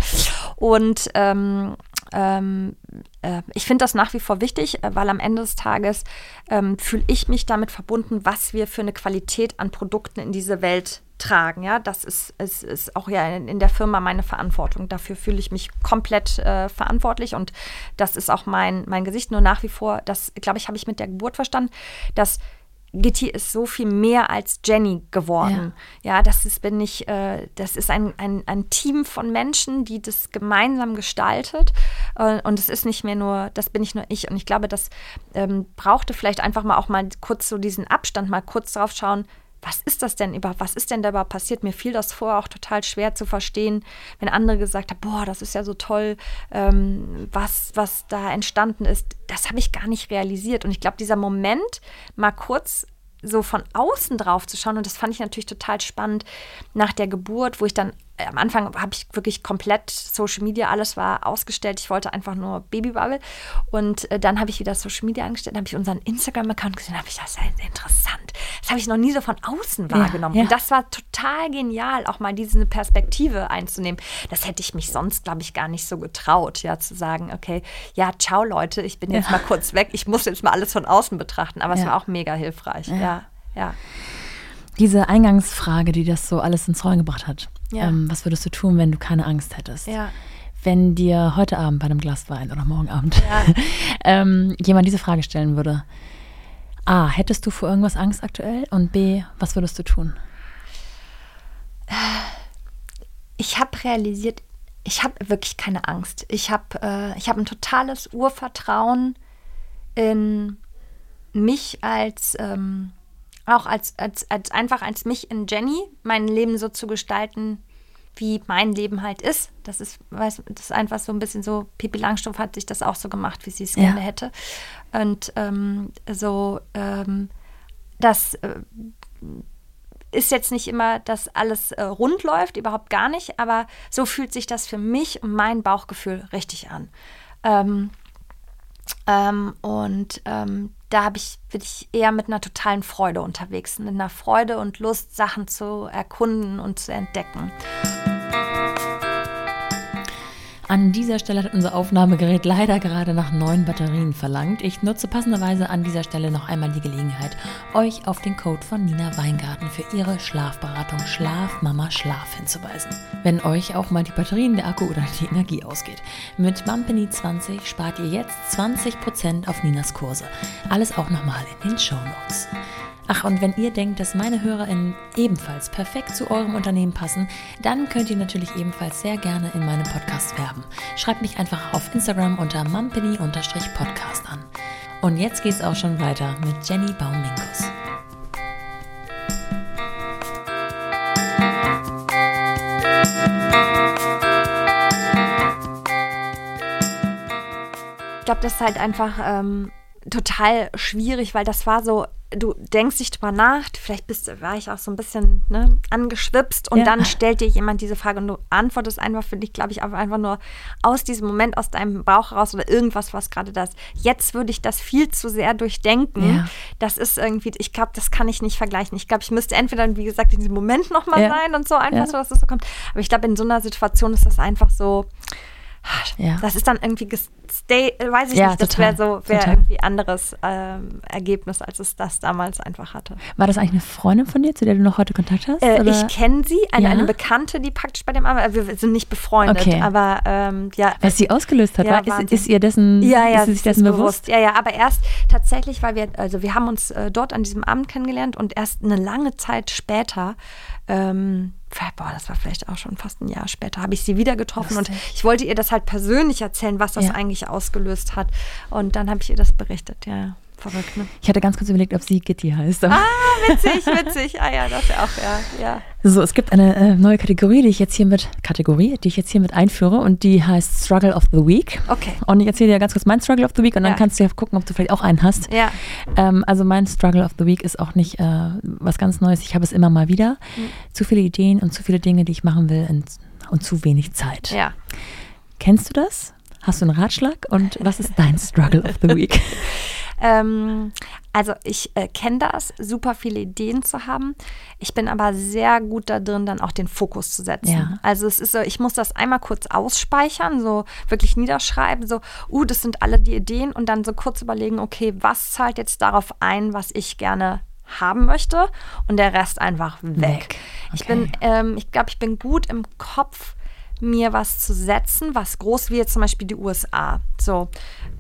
Speaker 2: Und ähm, ähm, äh, ich finde das nach wie vor wichtig, äh, weil am Ende des Tages ähm, fühle ich mich damit verbunden, was wir für eine Qualität an Produkten in diese Welt tragen. Ja, das ist, ist, ist auch ja in, in, der Firma meine Verantwortung. Dafür fühle ich mich komplett äh, verantwortlich und das ist auch mein, mein Gesicht. Nur nach wie vor, das glaube ich, habe ich mit der Geburt verstanden, dass Gitti ist so viel mehr als Jenny geworden. Ja, ja das ist, bin ich, äh, das ist ein, ein, ein Team von Menschen, die das gemeinsam gestaltet. Äh, und es ist nicht mehr nur, das bin ich nur ich. Und ich glaube, das ähm, brauchte vielleicht einfach mal auch mal kurz so diesen Abstand, mal kurz drauf schauen, was ist das denn überhaupt, was ist denn da überhaupt passiert? Mir fiel das vorher auch total schwer zu verstehen, wenn andere gesagt haben, boah, das ist ja so toll, ähm, was, was da entstanden ist. Das habe ich gar nicht realisiert. Und ich glaube, dieser Moment, mal kurz so von außen drauf zu schauen, und das fand ich natürlich total spannend nach der Geburt, wo ich dann am Anfang habe ich wirklich komplett Social Media, alles war ausgestellt. Ich wollte einfach nur Babybubble. Und äh, dann habe ich wieder Social Media angestellt, habe ich unseren Instagram-Account gesehen, habe ich das ja interessant. Das habe ich noch nie so von außen wahrgenommen. Ja, ja. Und das war total genial, auch mal diese Perspektive einzunehmen. Das hätte ich mich sonst, glaube ich, gar nicht so getraut, ja, zu sagen, okay, ja, ciao Leute, ich bin jetzt mal kurz weg, ich muss jetzt mal alles von außen betrachten. Aber es war auch mega hilfreich. ja. ja
Speaker 1: diese Eingangsfrage, die das so alles ins Rollen gebracht hat. Ja. Ähm, was würdest du tun, wenn du keine Angst hättest? Ja. Wenn dir heute Abend bei einem Glas Wein oder morgen Abend ja. *laughs* ähm, jemand diese Frage stellen würde, A, hättest du vor irgendwas Angst aktuell? Und B, was würdest du tun?
Speaker 2: Ich habe realisiert, ich habe wirklich keine Angst. Ich habe äh, hab ein totales Urvertrauen in mich als ähm, auch als, als, als einfach als mich in Jenny, mein Leben so zu gestalten, wie mein Leben halt ist. Das ist, weiß, das ist einfach so ein bisschen so, Pippi Langstrumpf hat sich das auch so gemacht, wie sie es ja. gerne hätte. Und ähm, so, ähm, das äh, ist jetzt nicht immer, dass alles äh, rund läuft, überhaupt gar nicht, aber so fühlt sich das für mich und mein Bauchgefühl richtig an. Ähm, ähm und da ich, bin ich eher mit einer totalen Freude unterwegs, mit einer Freude und Lust, Sachen zu erkunden und zu entdecken.
Speaker 1: An dieser Stelle hat unser Aufnahmegerät leider gerade nach neuen Batterien verlangt. Ich nutze passenderweise an dieser Stelle noch einmal die Gelegenheit, euch auf den Code von Nina Weingarten für ihre Schlafberatung Schlaf Mama Schlaf hinzuweisen. Wenn euch auch mal die Batterien, der Akku oder die Energie ausgeht. Mit Mumpany 20 spart ihr jetzt 20% auf Ninas Kurse. Alles auch nochmal in den Show Notes. Ach, und wenn ihr denkt, dass meine HörerInnen ebenfalls perfekt zu eurem Unternehmen passen, dann könnt ihr natürlich ebenfalls sehr gerne in meinem Podcast werben. Schreibt mich einfach auf Instagram unter mumpany-podcast an. Und jetzt geht's auch schon weiter mit Jenny Baum-Minkus.
Speaker 2: Ich glaube, das ist halt einfach ähm, total schwierig, weil das war so, du denkst dich drüber nach, vielleicht bist, war ich auch so ein bisschen ne, angeschwipst und
Speaker 1: Ja.
Speaker 2: dann stellt dir jemand diese Frage und du antwortest einfach für dich, glaube ich, einfach nur aus diesem Moment, aus deinem Bauch heraus oder irgendwas, was gerade das. Jetzt würde ich das viel zu sehr durchdenken.
Speaker 1: Ja.
Speaker 2: Das ist irgendwie, ich glaube, das kann ich nicht vergleichen. Ich glaube, ich müsste entweder, wie gesagt, in diesem Moment nochmal
Speaker 1: Ja.
Speaker 2: sein und so einfach so, dass das so kommt. Aber ich glaube, in so einer Situation ist das einfach so. Das ist dann irgendwie, gestay, weiß ich
Speaker 1: Ja,
Speaker 2: nicht, das
Speaker 1: total,
Speaker 2: wäre so,
Speaker 1: total.
Speaker 2: irgendwie anderes ähm, Ergebnis, als es das damals einfach hatte.
Speaker 1: War das eigentlich eine Freundin von dir, zu der du noch heute Kontakt hast?
Speaker 2: Äh, ich kenne sie, eine,
Speaker 1: Ja?
Speaker 2: eine Bekannte, die praktisch bei dem Arbeit, wir sind nicht befreundet,
Speaker 1: Okay.
Speaker 2: aber ähm, ja.
Speaker 1: Was sie ausgelöst hat,
Speaker 2: Ja,
Speaker 1: war, ist, ist ihr dessen,
Speaker 2: Ja, ja,
Speaker 1: ist sie sich
Speaker 2: das
Speaker 1: dessen
Speaker 2: ist
Speaker 1: bewusst?
Speaker 2: Ja, ja, aber erst tatsächlich, weil wir, also wir haben uns äh, dort an diesem Abend kennengelernt und erst eine lange Zeit später, ähm, boah, das war vielleicht auch schon fast ein Jahr später, habe ich sie wieder getroffen und
Speaker 1: Lustig.
Speaker 2: ich wollte ihr das halt persönlich erzählen, was das
Speaker 1: Ja.
Speaker 2: eigentlich ausgelöst hat. Und dann habe ich ihr das berichtet, ja. Verrückt, ne?
Speaker 1: Ich hatte ganz kurz überlegt, ob sie Gitti heißt.
Speaker 2: Ah, witzig, witzig. Ah ja, das ja auch, ja, ja.
Speaker 1: So, es gibt eine äh, neue Kategorie, die ich jetzt hier mit Kategorie, die ich jetzt hier mit einführe und die heißt Struggle of the Week.
Speaker 2: Okay.
Speaker 1: Und ich erzähle dir ganz kurz mein Struggle of the Week und dann
Speaker 2: Ja.
Speaker 1: kannst du ja gucken, ob du vielleicht auch einen hast.
Speaker 2: Ja.
Speaker 1: Ähm, also mein Struggle of the Week ist auch nicht äh, was ganz Neues. Ich habe es immer mal wieder.
Speaker 2: Mhm.
Speaker 1: Zu viele Ideen und zu viele Dinge, die ich machen will und, und zu wenig Zeit.
Speaker 2: Ja.
Speaker 1: Kennst du das? Hast du einen Ratschlag? Und was ist dein Struggle of the Week? *laughs*
Speaker 2: Ähm, also ich äh, kenne das, super viele Ideen zu haben. Ich bin aber sehr gut da drin, dann auch den Fokus zu setzen.
Speaker 1: Ja.
Speaker 2: Also es ist so, ich muss das einmal kurz ausspeichern, so wirklich niederschreiben, so, uh, das sind alle die Ideen und dann so kurz überlegen, okay, was zahlt jetzt darauf ein, was ich gerne haben möchte und der Rest einfach weg.
Speaker 1: Weg.
Speaker 2: Ich
Speaker 1: Okay.
Speaker 2: bin, ähm, ich glaube, ich bin gut im Kopf, mir was zu setzen, was groß wie jetzt zum Beispiel die USA. So,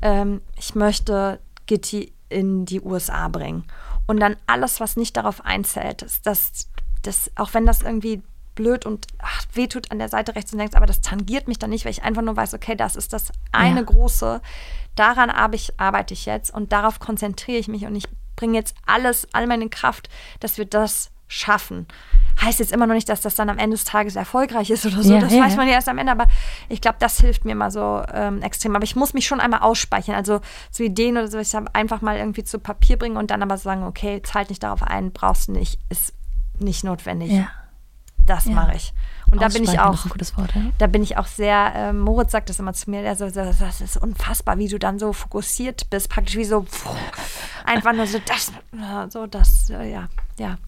Speaker 2: ähm, ich möchte Gitti in die USA bringen. Und dann alles, was nicht darauf einzählt, ist, dass das, auch wenn das irgendwie blöd und ach, wehtut an der Seite rechts und links, aber das tangiert mich dann nicht, weil ich einfach nur weiß, okay, das ist das eine
Speaker 1: Ja.
Speaker 2: große, daran ich, arbeite ich jetzt und darauf konzentriere ich mich und ich bringe jetzt alles, all meine Kraft, dass wir das schaffen. Heißt jetzt immer noch nicht, dass das dann am Ende des Tages erfolgreich ist oder so.
Speaker 1: Ja,
Speaker 2: das
Speaker 1: ja,
Speaker 2: weiß man ja erst am Ende, aber ich glaube, das hilft mir mal so ähm, extrem. Aber ich muss mich schon einmal ausspeichern. Also so Ideen oder so, ich hab einfach mal irgendwie zu Papier bringen und dann aber sagen, okay, zahlt nicht darauf ein, brauchst du nicht, ist nicht notwendig.
Speaker 1: Ja.
Speaker 2: Das
Speaker 1: Ja.
Speaker 2: mache ich. Und da bin ich auch
Speaker 1: ist ein gutes Wort, ja?
Speaker 2: da bin ich auch sehr, äh, Moritz sagt das immer zu mir, der so, so, das ist unfassbar, wie du dann so fokussiert bist, praktisch wie so, pff, einfach nur so das, so das, äh, ja, ja,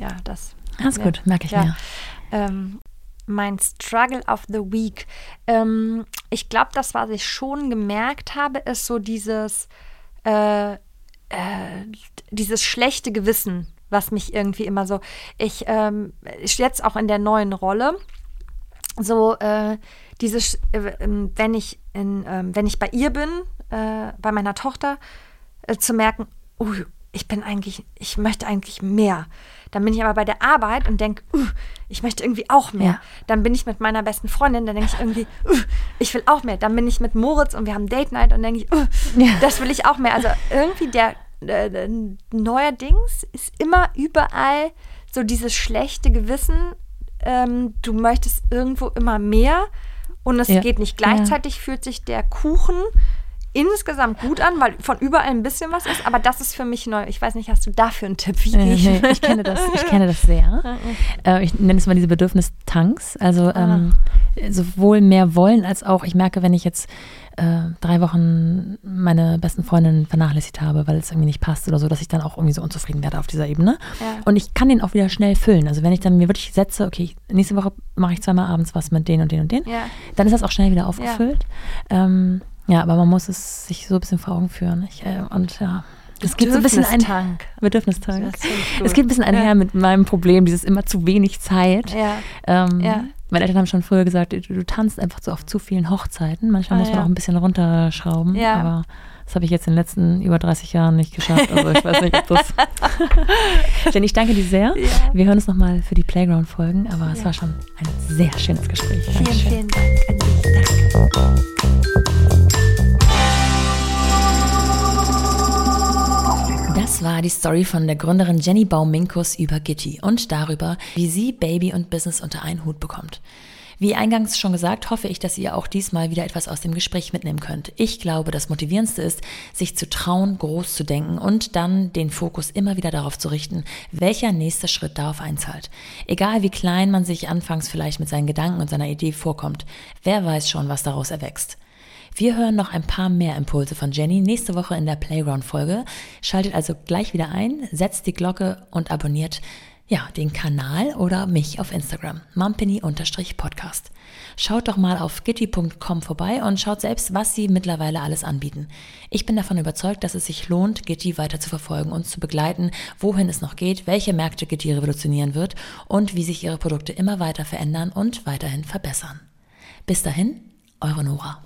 Speaker 2: ja, das.
Speaker 1: Alles
Speaker 2: ja,
Speaker 1: gut, merke ich
Speaker 2: ja.
Speaker 1: mir.
Speaker 2: Ähm, mein Struggle of the Week. Ähm, ich glaube, das, was ich schon gemerkt habe, ist so dieses, äh, äh, dieses schlechte Gewissen, was mich irgendwie immer so, ich, ähm, ich jetzt auch in der neuen Rolle, so äh, dieses, äh, ähm, wenn ich in, ähm, wenn ich bei ihr bin, äh, bei meiner Tochter, äh, zu merken, uh, ich bin eigentlich, ich möchte eigentlich mehr. Dann bin ich aber bei der Arbeit und denke, uh, ich möchte irgendwie auch mehr.
Speaker 1: Ja.
Speaker 2: Dann bin ich mit meiner besten Freundin, dann denke ich irgendwie, uh, ich will auch mehr. Dann bin ich mit Moritz und wir haben Date Night und denke ich, uh,
Speaker 1: Ja.
Speaker 2: das will ich auch mehr. Also irgendwie der äh, neuerdings ist immer überall so dieses schlechte Gewissen, ähm, du möchtest irgendwo immer mehr und es
Speaker 1: Ja.
Speaker 2: geht nicht. Gleichzeitig fühlt sich der Kuchen insgesamt gut an, weil von überall ein bisschen was ist, aber das ist für mich neu. Ich weiß nicht, hast du dafür einen Tipp?
Speaker 1: Wie äh, nee, ich kenne das, ich kenne das sehr. *laughs* äh, ich nenne es mal diese Bedürfnistanks. Also ah. ähm, sowohl mehr wollen als auch, ich merke, wenn ich jetzt äh, drei Wochen meine besten Freundinnen vernachlässigt habe, weil es irgendwie nicht passt oder so, dass ich dann auch irgendwie so unzufrieden werde auf dieser Ebene. Ja. Und ich kann den auch wieder schnell füllen. Also wenn ich dann mir wirklich setze, okay, nächste Woche mache ich zweimal abends was mit denen und denen und denen, ja. dann ist das auch schnell wieder aufgefüllt. Ja. Ähm, ja, aber man muss es sich so ein bisschen vor Augen führen. Ich, äh, und ja. Es geht so ein bisschen ein Tank. Bedürfnistank. Es geht ein bisschen einher ja. mit meinem Problem, dieses immer zu wenig Zeit. Ja. Ähm, ja. Meine Eltern haben schon früher gesagt, du, du tanzt einfach so auf zu vielen Hochzeiten. Manchmal ah, muss man ja. auch ein bisschen runterschrauben. Ja. Aber das habe ich jetzt in den letzten über 30 Jahren nicht geschafft. Also ich weiß nicht, ob das. *laughs* Denn ich danke dir sehr. Wir hören uns nochmal für die Playground-Folgen, aber es war schon ein sehr schönes Gespräch.
Speaker 2: Vielen, vielen Dank an dich. Danke.
Speaker 1: Das war die Story von der Gründerin Jenny Bauminkus über Gitti und darüber, wie sie Baby und Business unter einen Hut bekommt. Wie eingangs schon gesagt, hoffe ich, dass ihr auch diesmal wieder etwas aus dem Gespräch mitnehmen könnt. Ich glaube, das Motivierendste ist, sich zu trauen, groß zu denken und dann den Fokus immer wieder darauf zu richten, welcher nächste Schritt darauf einzahlt. Egal wie klein man sich anfangs vielleicht mit seinen Gedanken und seiner Idee vorkommt, wer weiß schon, was daraus erwächst. Wir hören noch ein paar mehr Impulse von Jenny nächste Woche in der Playground-Folge. Schaltet also gleich wieder ein, setzt die Glocke und abonniert ja, den Kanal oder mich auf Instagram, mumpany-podcast. Schaut doch mal auf gitti.com vorbei und schaut selbst, was sie mittlerweile alles anbieten. Ich bin davon überzeugt, dass es sich lohnt, Gitti weiter zu verfolgen und zu begleiten, wohin es noch geht, welche Märkte Gitti revolutionieren wird und wie sich ihre Produkte immer weiter verändern und weiterhin verbessern. Bis dahin, eure Nora.